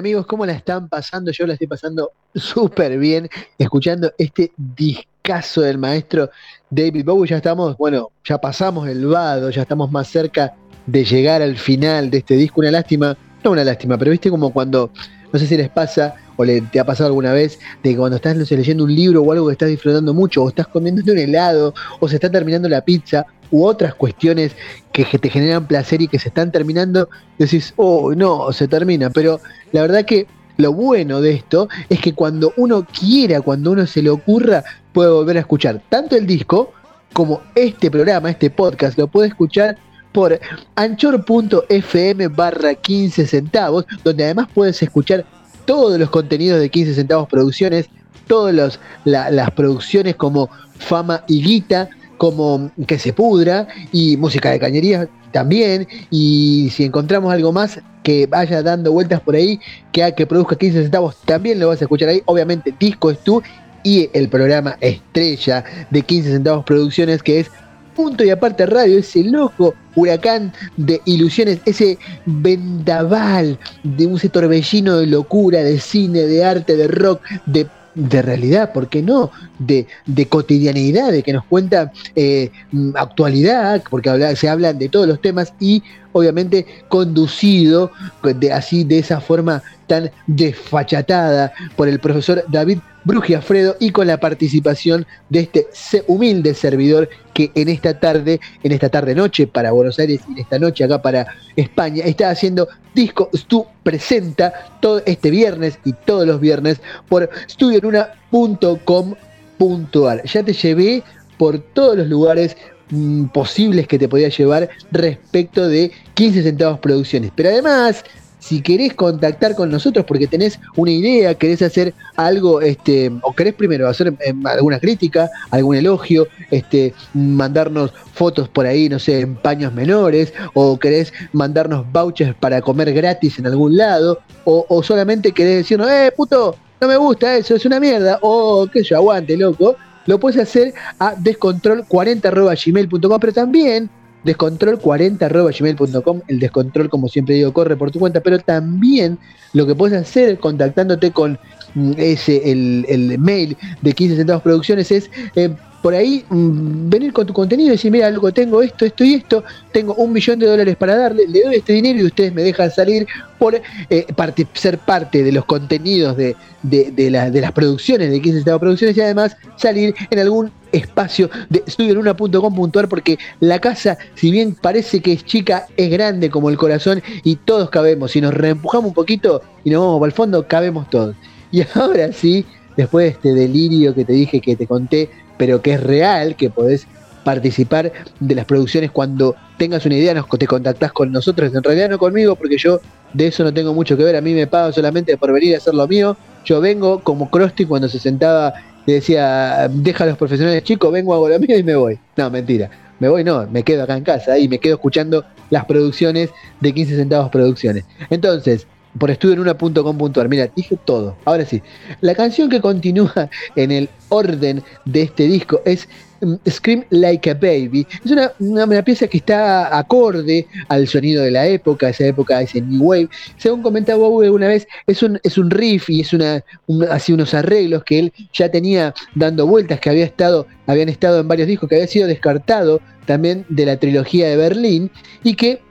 Speaker 1: Amigos, ¿cómo la están pasando? Yo la estoy pasando súper bien escuchando este discazo del maestro David Bowie. Ya estamos, bueno, ya pasamos el vado, ya estamos más cerca de llegar al final de este disco. Una lástima, no una lástima, pero viste como cuando, no sé si les pasa o le, te ha pasado alguna vez, de cuando estás leyendo un libro o algo que estás disfrutando mucho, o estás comiendo un helado, o se está terminando la pizza, u otras cuestiones que te generan placer y que se están terminando, decís, oh, no, se termina. Pero la verdad que lo bueno de esto es que cuando uno quiera, cuando uno se le ocurra, puede volver a escuchar tanto el disco como este programa, este podcast, lo puede escuchar por anchor.fm barra 15 centavos, donde además puedes escuchar todos los contenidos de 15 centavos producciones, todas las producciones como Fama y Guita, como Que se pudra y música de cañería también. Y si encontramos algo más que vaya dando vueltas por ahí, que, que produzca 15 centavos, también lo vas a escuchar ahí. Obviamente, Disco es tú y el programa estrella de 15 centavos producciones que es punto y aparte radio, ese loco huracán de ilusiones, ese vendaval de un torbellino de locura, de cine, de arte, de rock, de de realidad, ¿por qué no? De, de cotidianidad, de que nos cuenta eh, actualidad, porque se hablan de todos los temas y obviamente conducido de, así de esa forma tan desfachatada por el profesor David Brugiafredo y con la participación de este humilde servidor que en esta tarde, en esta tarde noche para Buenos Aires y en esta noche acá para España, está haciendo Disco Stu presenta todo este viernes y todos los viernes por studionuna.com.ar. Ya te llevé por todos los lugares mm, posibles que te podía llevar respecto de 15 centavos producciones. Pero además si querés contactar con nosotros porque tenés una idea, querés hacer algo, este, o querés primero hacer em, alguna crítica, algún elogio, este, mandarnos fotos por ahí, no sé, en paños menores, o querés mandarnos vouchers para comer gratis en algún lado, o, solamente querés decirnos, eh, puto, no me gusta eso, es una mierda, o que yo aguante, loco, lo puedes hacer a descontrol40.gmail.com, pero también descontrol40.gmail.com. El descontrol, como siempre digo, corre por tu cuenta, pero también lo que puedes hacer contactándote con mm, ese, el, mail de 15 centavos producciones es eh, por ahí mm, venir con tu contenido y decir, mira, algo tengo esto, esto y esto, tengo un millón de dólares para darle, le doy este dinero y ustedes me dejan salir por eh, ser parte de los contenidos de, de, las producciones de 15 centavos producciones y además salir en algún espacio de estudioenuna.com.ar porque la casa, si bien parece que es chica, es grande como el corazón y todos cabemos. Si nos reempujamos un poquito y nos vamos para el fondo, cabemos todos. Y ahora sí, después de este delirio que te dije que te conté, pero que es real, que podés participar de las producciones cuando tengas una idea, nos, te contactás con nosotros, en realidad no conmigo, porque yo de eso no tengo mucho que ver, a mí me pagan solamente por venir a hacer lo mío, yo vengo como Krusty cuando se sentaba y decía, deja a los profesionales chicos, vengo, hago lo mío y me voy. No, mentira. Me voy, no, me quedo acá en casa y me quedo escuchando las producciones de 15 centavos producciones. Entonces, por estudio en una.com.ar. Mira, dije todo. Ahora sí. La canción que continúa en el orden de este disco es Mm, Scream Like a Baby. Es una, una, pieza que está acorde al sonido de la época, esa época, ese New Wave. Según comentaba Bowie alguna vez, es un, es un riff y es una, así unos arreglos que él ya tenía dando vueltas, que había estado, habían estado en varios discos, que había sido descartado también de la trilogía de Berlín y que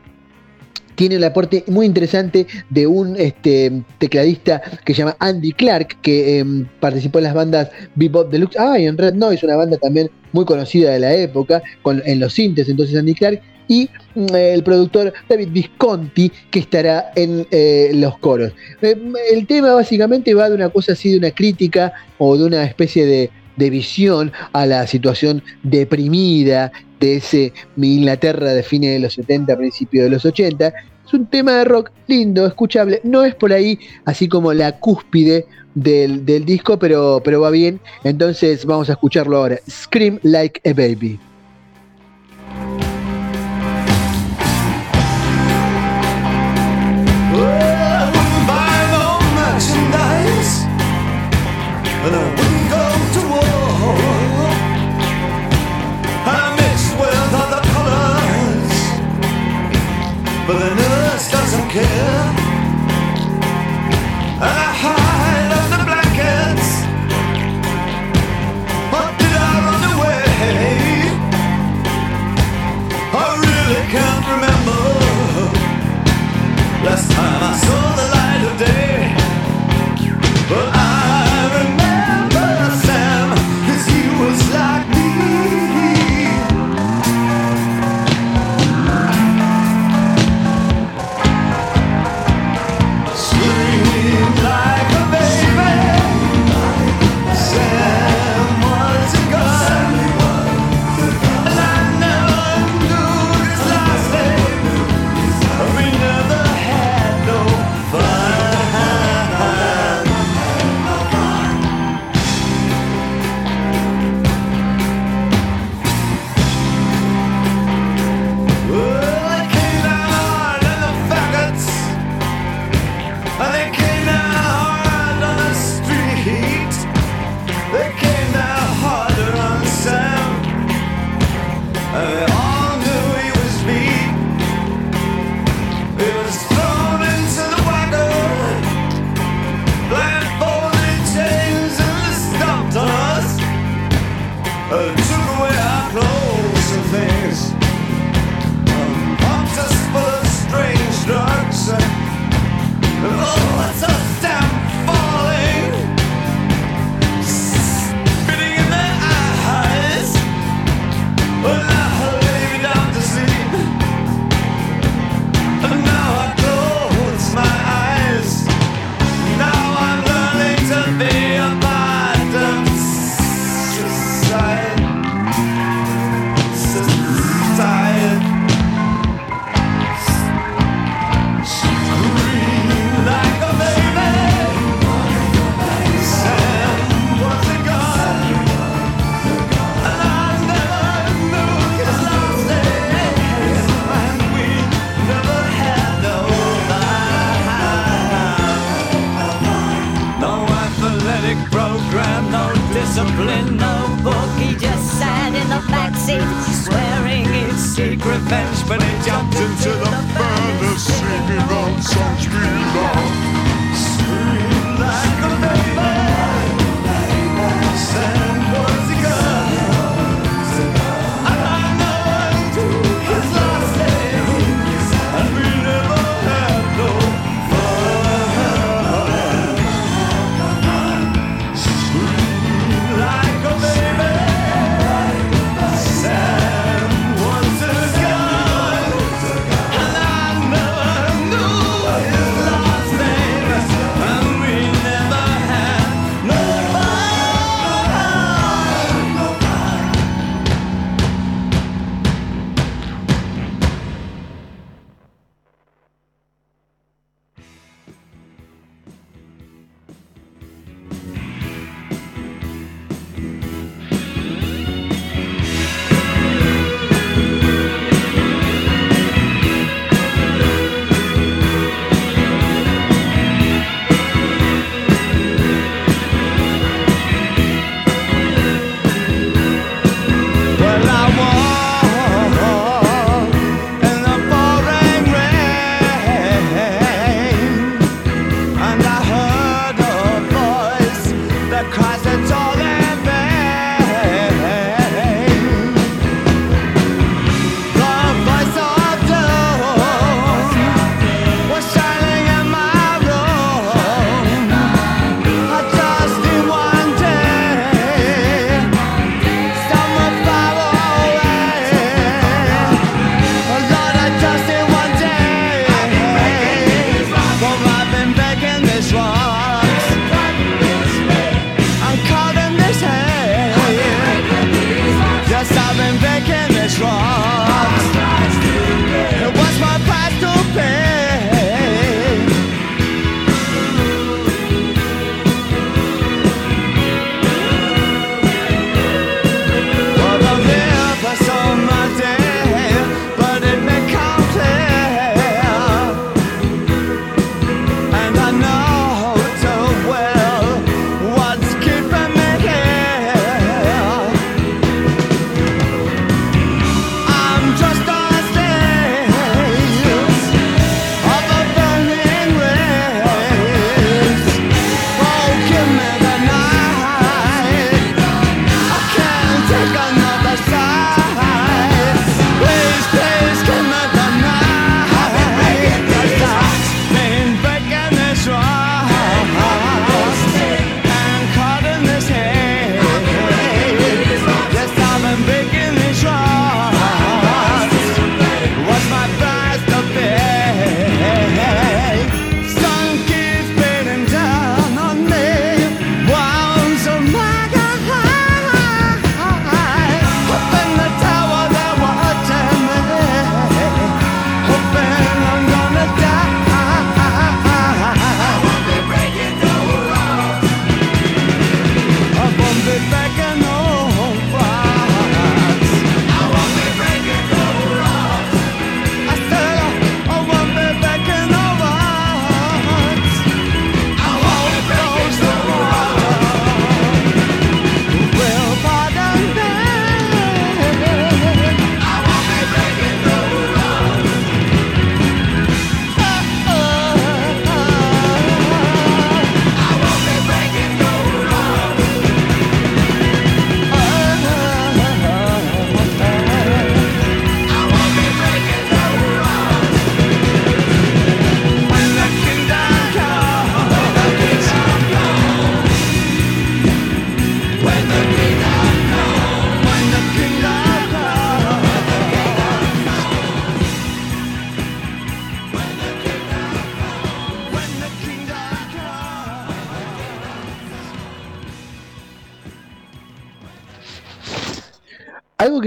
Speaker 1: tiene el aporte muy interesante de un este, tecladista que se llama Andy Clark, que em, participó en las bandas Bebop Deluxe, ah, y en Red Noise, una banda también muy conocida de la época, en los sintes, entonces Andy Clark, y mm, el productor David Visconti, que estará en eh, los coros. Em, el tema básicamente va de una cosa así, de una crítica o de una especie de, de visión a la situación deprimida de ese Inglaterra de fines de los 70, principios de los 80. Es un tema de rock lindo, escuchable. No es por ahí así como la cúspide del, del disco, pero, pero va bien. Entonces vamos a escucharlo ahora. Scream Like a Baby.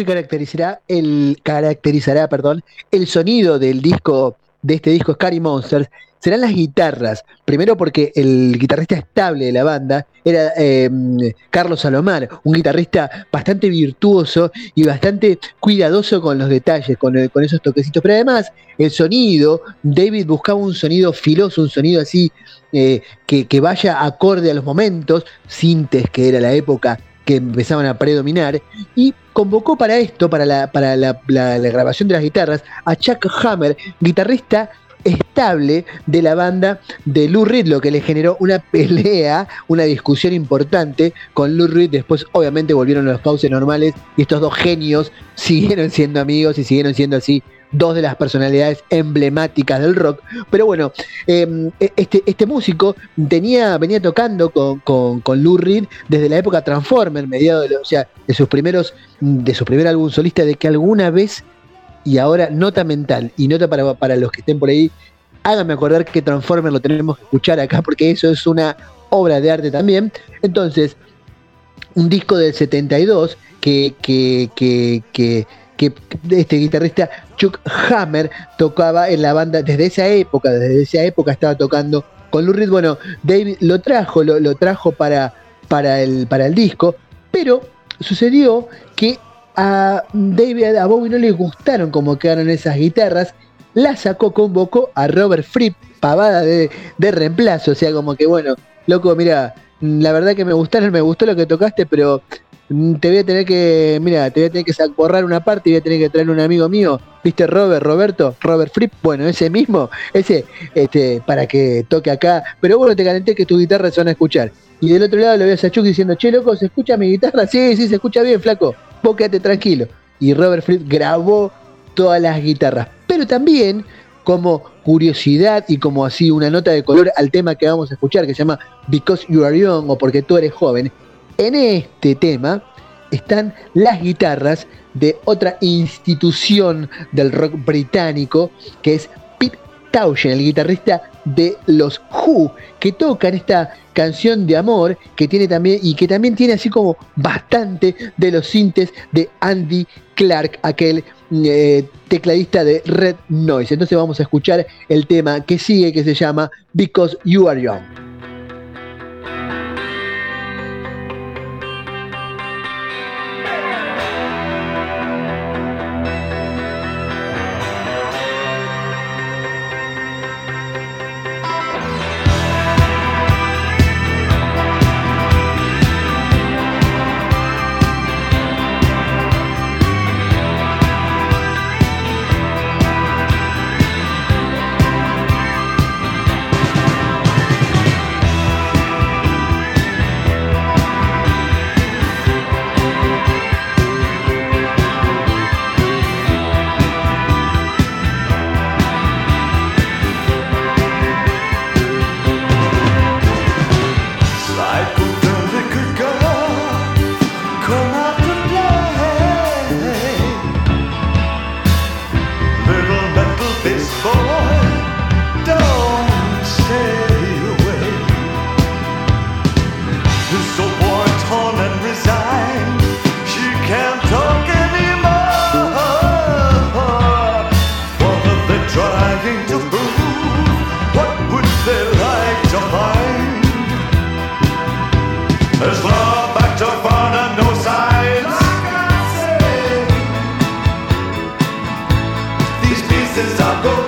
Speaker 1: Que caracterizará el, caracterizará, perdón, el sonido del disco, de este disco Scary Monsters, serán las guitarras. Primero porque el guitarrista estable de la banda era em, Carlos Salomar, un guitarrista bastante virtuoso y bastante cuidadoso con los detalles, con, con esos toquecitos. Pero además, el sonido, David buscaba un sonido filoso, un sonido así eh, que, vaya acorde a los momentos, sintes que era la época que empezaban a predominar, y convocó para esto, para la, para la grabación de las guitarras, a Chuck Hammer, guitarrista estable de la banda de Lou Reed, lo que le generó una pelea, una discusión importante con Lou Reed. Después, obviamente, volvieron a los pauses normales y estos dos genios siguieron siendo amigos y siguieron siendo así dos de las personalidades emblemáticas del rock. Pero bueno, em, e, este, este, músico tenía, venía tocando con, con, Lou Reed desde la época Transformer, mediado de, o sea, de sus primeros, de su primer álbum solista, de que alguna vez y ahora nota mental y nota para, para los que estén por ahí, háganme acordar que Transformer lo tenemos que escuchar acá porque eso es una obra de arte también. Entonces, un disco del 72 que, que, que, que, que este guitarrista Chuck Hammer tocaba en la banda desde esa época, desde esa época estaba tocando con Lou Reed. Bueno, David lo trajo, lo, lo trajo para, para, el, para el disco, pero sucedió que a David, a Bowie no le gustaron como quedaron esas guitarras, la sacó, convocó a Robert Fripp, pavada de, reemplazo, o sea, como que bueno, loco, mira, la verdad que me gustaron, me gustó lo que tocaste, pero te voy a tener que, mira, te voy a tener que borrar una parte y voy a tener que traer un amigo mío, ¿viste Robert, Roberto? Robert Fripp, bueno, ese mismo, ese, este, para que toque acá, pero bueno, te calenté que tus guitarras se van a escuchar. Y del otro lado lo veo a Chuck diciendo, che, loco, ¿se escucha mi guitarra? Sí, sí, se escucha bien, flaco vos quédate tranquilo. Y Robert Fripp grabó todas las guitarras. Pero también, como curiosidad y como así una nota de color al tema que vamos a escuchar, que se llama Because You Are Young o Porque Tú Eres Joven, en este tema están las guitarras de otra institución del rock británico, que es Pete Townshend, el guitarrista de los Who, que tocan esta canción de amor que tiene también y que también tiene así como bastante de los sintes de Andy Clark, aquel eh, tecladista de Red Noise. Entonces vamos a escuchar el tema que sigue que se llama Because You Are Young. go.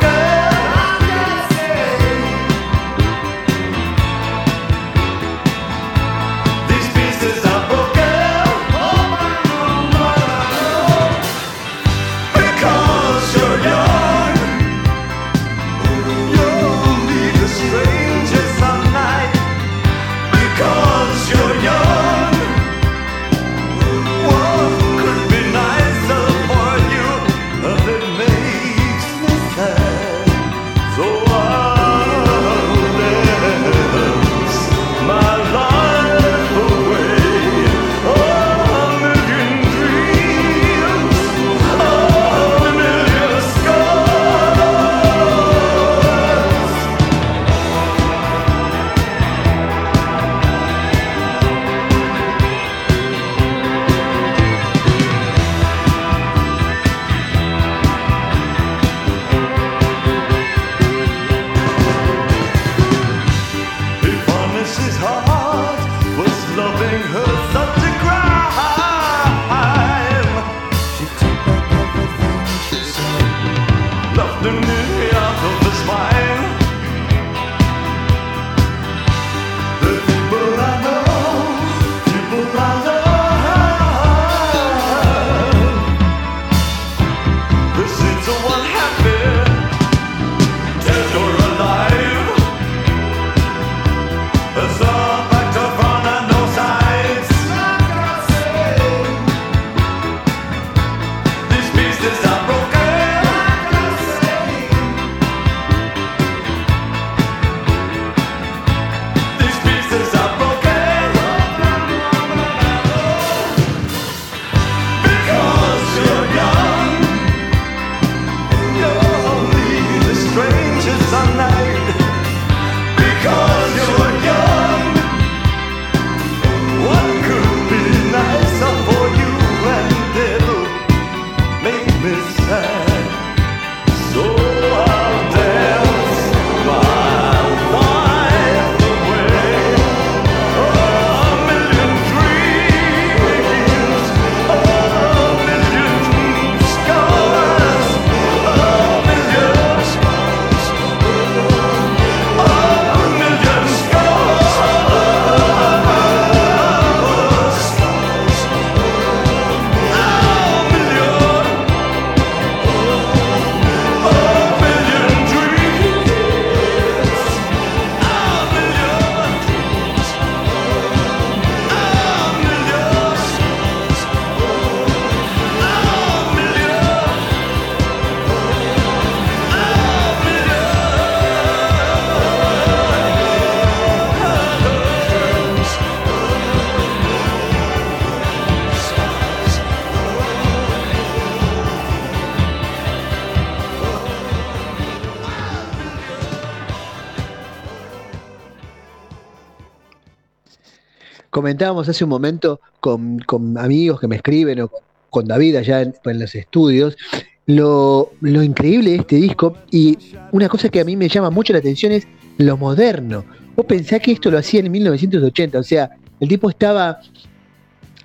Speaker 1: Comentábamos hace un momento con, amigos que me escriben o con, David allá en, los estudios, lo, increíble de este disco y una cosa que a mí me llama mucho la atención es lo moderno. Vos pensás que esto lo hacía en 1980, o sea, el tipo estaba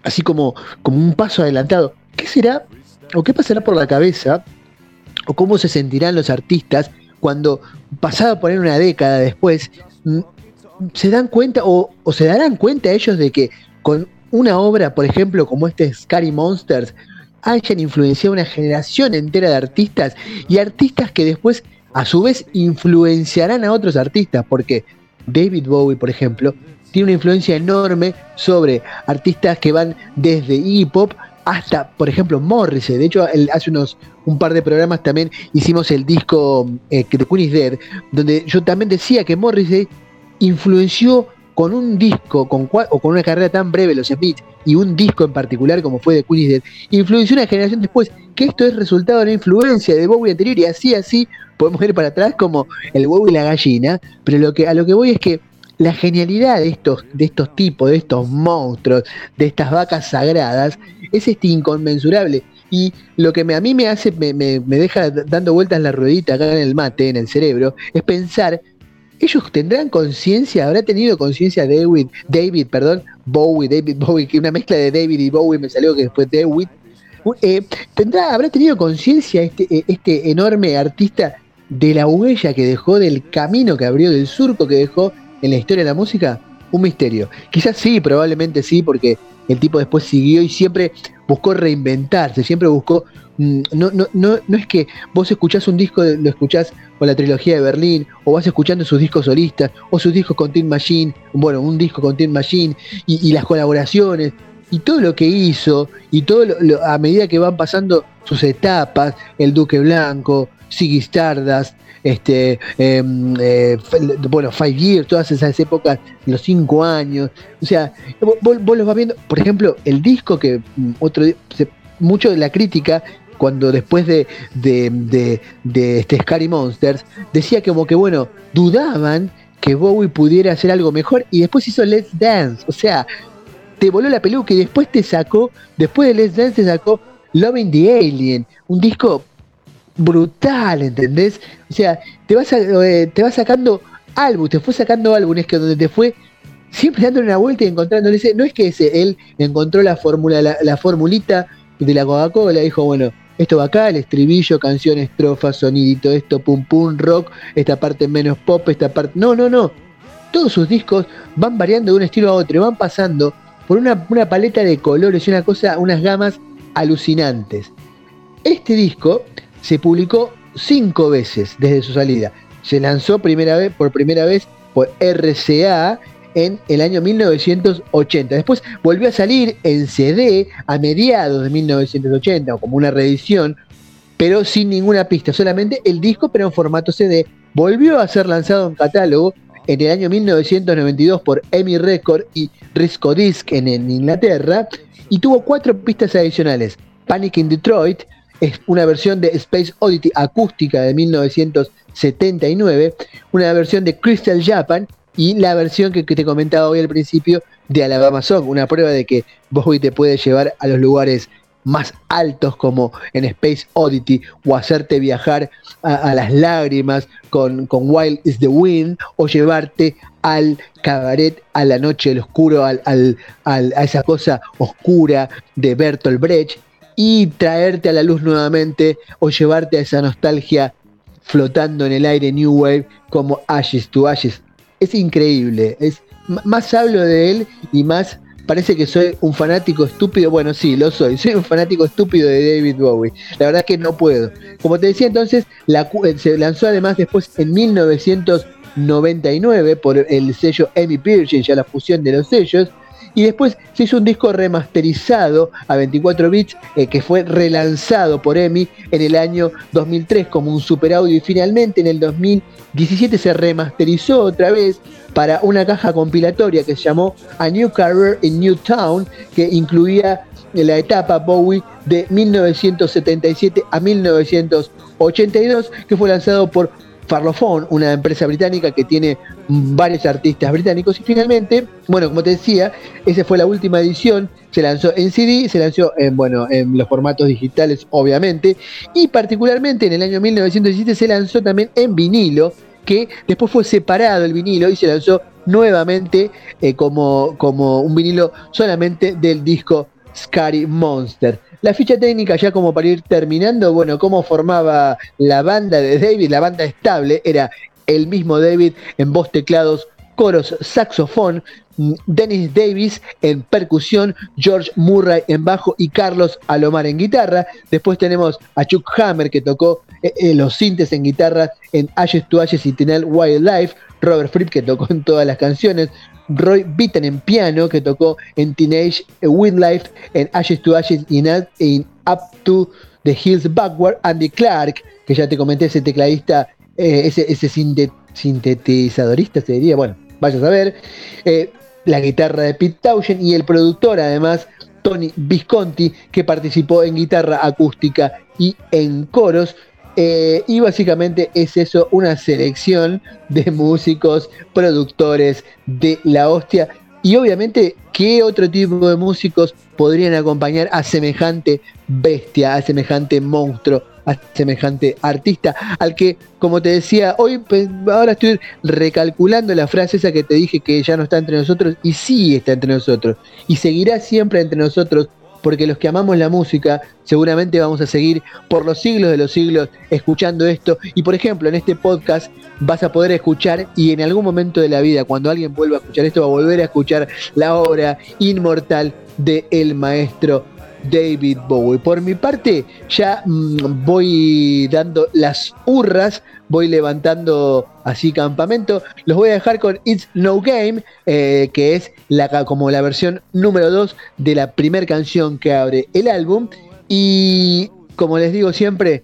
Speaker 1: así como, como un paso adelantado. ¿Qué será o qué pasará por la cabeza o cómo se sentirán los artistas cuando, pasada por una década después, se dan cuenta o, se darán cuenta ellos de que con una obra, por ejemplo, como este Scary Monsters, hayan influenciado una generación entera de artistas y artistas que después a su vez influenciarán a otros artistas, porque David Bowie, por ejemplo, tiene una influencia enorme sobre artistas que van desde hip hop hasta, por ejemplo, Morrissey. De hecho, hace unos un par de programas también hicimos el disco eh, The Queen is Dead, donde yo también decía que Morrissey influenció con un disco con o con una carrera tan breve, los Smiths, y un disco en particular como fue The Queen Dead, influenció una generación después, que esto es resultado de la influencia de Bowie anterior, y así, así, podemos ir para atrás como el huevo y la gallina, pero lo que, a lo que voy es que la genialidad de estos, de estos tipos, de estos monstruos, de estas vacas sagradas, es este inconmensurable. Y lo que a mí me hace, me, deja dando vueltas la ruedita acá en el mate, en el cerebro, es pensar, ellos tendrán conciencia, habrá tenido conciencia David, David, perdón, Bowie, David Bowie, que una mezcla de David y Bowie me salió que después David, eh, tendrá, habrá tenido conciencia este, eh, este enorme artista de la huella que dejó, del camino que abrió, del surco que dejó en la historia de la música, un misterio. Quizás sí, probablemente sí, porque el tipo después siguió y siempre buscó reinventarse, siempre buscó. Mm, no, no, no, no es que vos escuchás un disco, lo escuchás con la trilogía de Berlín, o vas escuchando sus discos solistas, o sus discos con Tim Machine, bueno, un disco con Tim Machine, y, las colaboraciones, y todo lo que hizo, y todo a medida que van pasando sus etapas, el Duque Blanco, Siggy Stardust, este, em, eh, bueno, Five Years, todas esas épocas, los cinco años. O sea, vos, los vas viendo, por ejemplo, el disco que mm, otro mucho de la crítica cuando después de, de, de, este Scary Monsters, decía como que, bueno, dudaban que Bowie pudiera hacer algo mejor y después hizo Let's Dance. O sea, te voló la peluca y después te sacó, después de Let's Dance te sacó Loving the Alien, un disco brutal, ¿entendés? O sea, te vas, eh, te vas sacando álbumes, te fue sacando álbumes que donde te fue siempre dándole una vuelta y encontrándole no es que él encontró la fórmula, la, formulita de la Coca-Cola, dijo, bueno, esto va acá, el estribillo, canción, estrofa, sonidito, esto, pum pum, rock, esta parte menos pop, esta parte. No, no, no. Todos sus discos van variando de un estilo a otro, van pasando por una, una paleta de colores y una cosa, unas gamas alucinantes. Este disco se publicó cinco veces desde su salida. Se lanzó primera vez, por primera vez por RCA en el año 1980. Después volvió a salir en CD a mediados de 1980 o como una reedición, pero sin ninguna pista, solamente el disco pero en formato CD. Volvió a ser lanzado en catálogo en el año 1992 por EMI Record y Risco Disc en, en Inglaterra y tuvo cuatro pistas adicionales. Panic in Detroit, es una versión de Space Oddity acústica de 1979, una versión de Crystal Japan y la versión que, te comentaba hoy al principio de Alabama Song, una prueba de que Bowie te puede llevar a los lugares más altos como en Space Oddity o hacerte viajar a, las lágrimas con, Wild is the Wind o llevarte al cabaret, a la noche del oscuro, al, a esa cosa oscura de Bertolt Brecht y traerte a la luz nuevamente o llevarte a esa nostalgia flotando en el aire New Wave como Ashes to Ashes. Es increíble, es, más hablo de él y más parece que soy un fanático estúpido. Bueno, sí, lo soy. Soy un fanático estúpido de David Bowie. La verdad es que no puedo. Como te decía entonces, la, eh, se lanzó además después en 1999 por el sello Emmy Pierce, ya la fusión de los sellos. Y después se hizo un disco remasterizado a 24 bits eh, que fue relanzado por EMI en el año 2003 como un super audio. Y finalmente en el 2017 se remasterizó otra vez para una caja compilatoria que se llamó A New Career in New Town que incluía la etapa Bowie de 1977 a 1982 que fue lanzado por Farlophone, una empresa británica que tiene varios artistas británicos. Y finalmente, bueno, como te decía, esa fue la última edición. Se lanzó en CD, se lanzó en, bueno, en los formatos digitales, obviamente. Y particularmente en el año 1917 se lanzó también en vinilo, que después fue separado el vinilo y se lanzó nuevamente eh, como, como un vinilo solamente del disco Scary Monster. La ficha técnica, ya como para ir terminando, bueno, cómo formaba la banda de David, la banda estable, era el mismo David en voz, teclados, coros, saxofón, mm, Dennis Davis en percusión, George Murray en bajo y Carlos Alomar en guitarra. Después tenemos a Chuck Hammer que tocó eh, eh, los sintes en guitarra en Ashes to Ashes y Tinel Wildlife, Robert Fripp que tocó en todas las canciones, Roy Bitten en piano, que tocó en Teenage Wildlife, en Ashes to Ashes y en, Up to the Hills Backward, Andy Clark, que ya te comenté, ese tecladista, eh, ese, sintetizadorista se diría, bueno, vayas a ver, eh, la guitarra de Pete Townshend y el productor además Tony Visconti, que participó en guitarra acústica y en coros. Eh, y básicamente es eso, una selección de músicos, productores de la hostia. Y obviamente, ¿qué otro tipo de músicos podrían acompañar a semejante bestia, a semejante monstruo, a semejante artista? Al que, como te decía, hoy, pues, ahora estoy recalculando la frase esa que te dije que ya no está entre nosotros, y sí está entre nosotros, y seguirá siempre entre nosotros porque los que amamos la música seguramente vamos a seguir por los siglos de los siglos escuchando esto. Y por ejemplo, en este podcast vas a poder escuchar y en algún momento de la vida, cuando alguien vuelva a escuchar esto, va a volver a escuchar la obra inmortal de el maestro David Bowie. Por mi parte, ya mm, voy dando las hurras, voy levantando así campamento. Los voy a dejar con It's No Game, eh, que es la, como la versión número 2 de la primera canción que abre el álbum. Y como les digo siempre,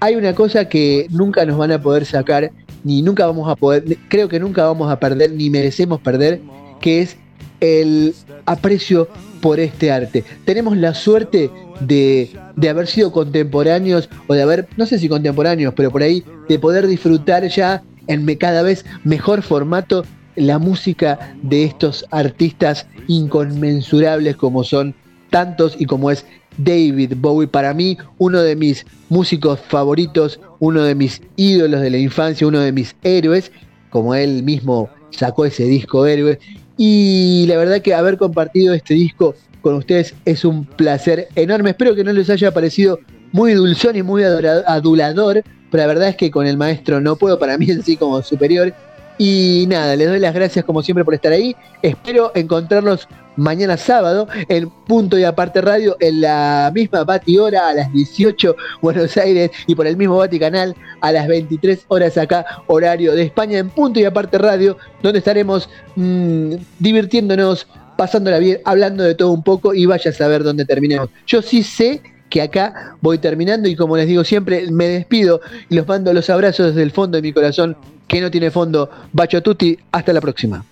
Speaker 1: hay una cosa que nunca nos van a poder sacar, ni nunca vamos a poder, creo que nunca vamos a perder, ni merecemos perder, que es el aprecio por este arte. Tenemos la suerte de, haber sido contemporáneos o de haber, no sé si contemporáneos, pero por ahí, de poder disfrutar ya en cada vez mejor formato la música de estos artistas inconmensurables como son tantos y como es David Bowie, para mí uno de mis músicos favoritos, uno de mis ídolos de la infancia, uno de mis héroes, como él mismo sacó ese disco héroe y la verdad que haber compartido este disco con ustedes es un placer enorme. Espero que no les haya parecido muy dulzón y muy adulador, pero la verdad es que con el maestro no puedo, para mí es así como superior. Y nada, les doy las gracias como siempre por estar ahí. Espero encontrarlos mañana sábado en Punto y Aparte Radio en la misma Bati hora a las 18 Buenos Aires y por el mismo Bati canal a las 23 horas acá horario de España en Punto y Aparte Radio donde estaremos mm, divirtiéndonos, pasándola bien, hablando de todo un poco y vaya a saber dónde terminemos. Yo sí sé que acá voy terminando y como les digo siempre me despido y los mando los abrazos desde el fondo de mi corazón que no tiene fondo. Bacho Tutti, hasta la próxima.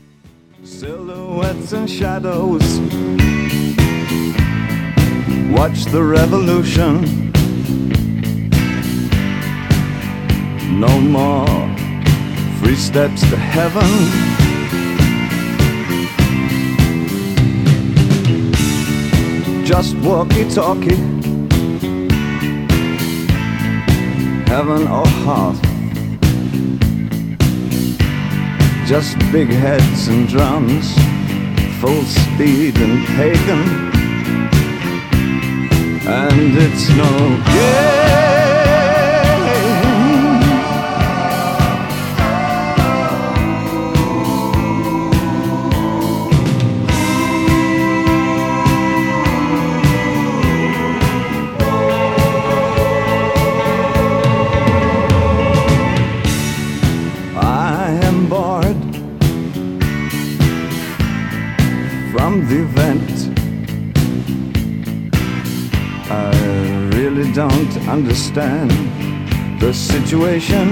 Speaker 1: silhouettes and shadows. Watch the revolution. No more free steps to heaven. Just walkie talkie. Heaven or heart. Just big heads and drums, full speed and pagan. And it's no game. don't understand the situation.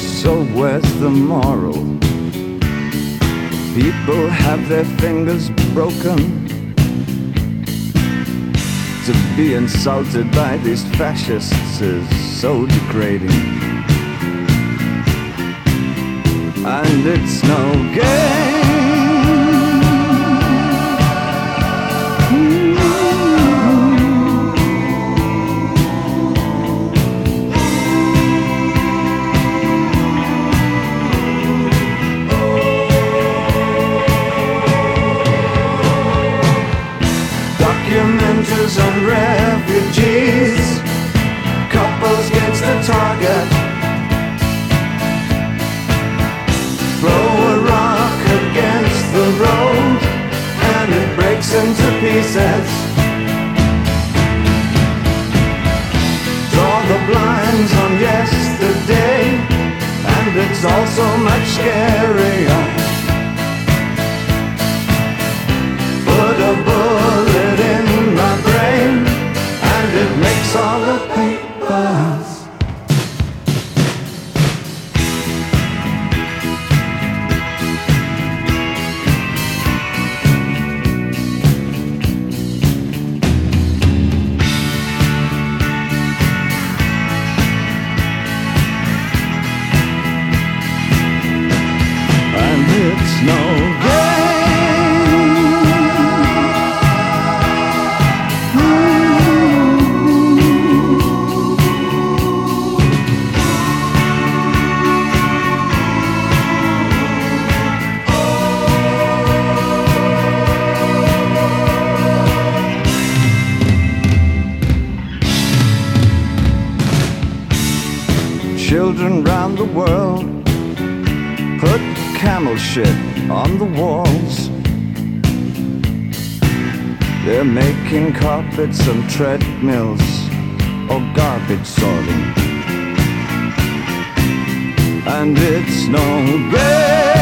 Speaker 1: So where's the moral? People have their fingers broken.
Speaker 2: To be insulted by these fascists is so degrading. And it's no game. Pieces. Draw the blinds on yesterday, and it's all so much scarier. Put a bullet in my brain, and it makes all the papers. Carpets and treadmills or garbage sorting. And it's no great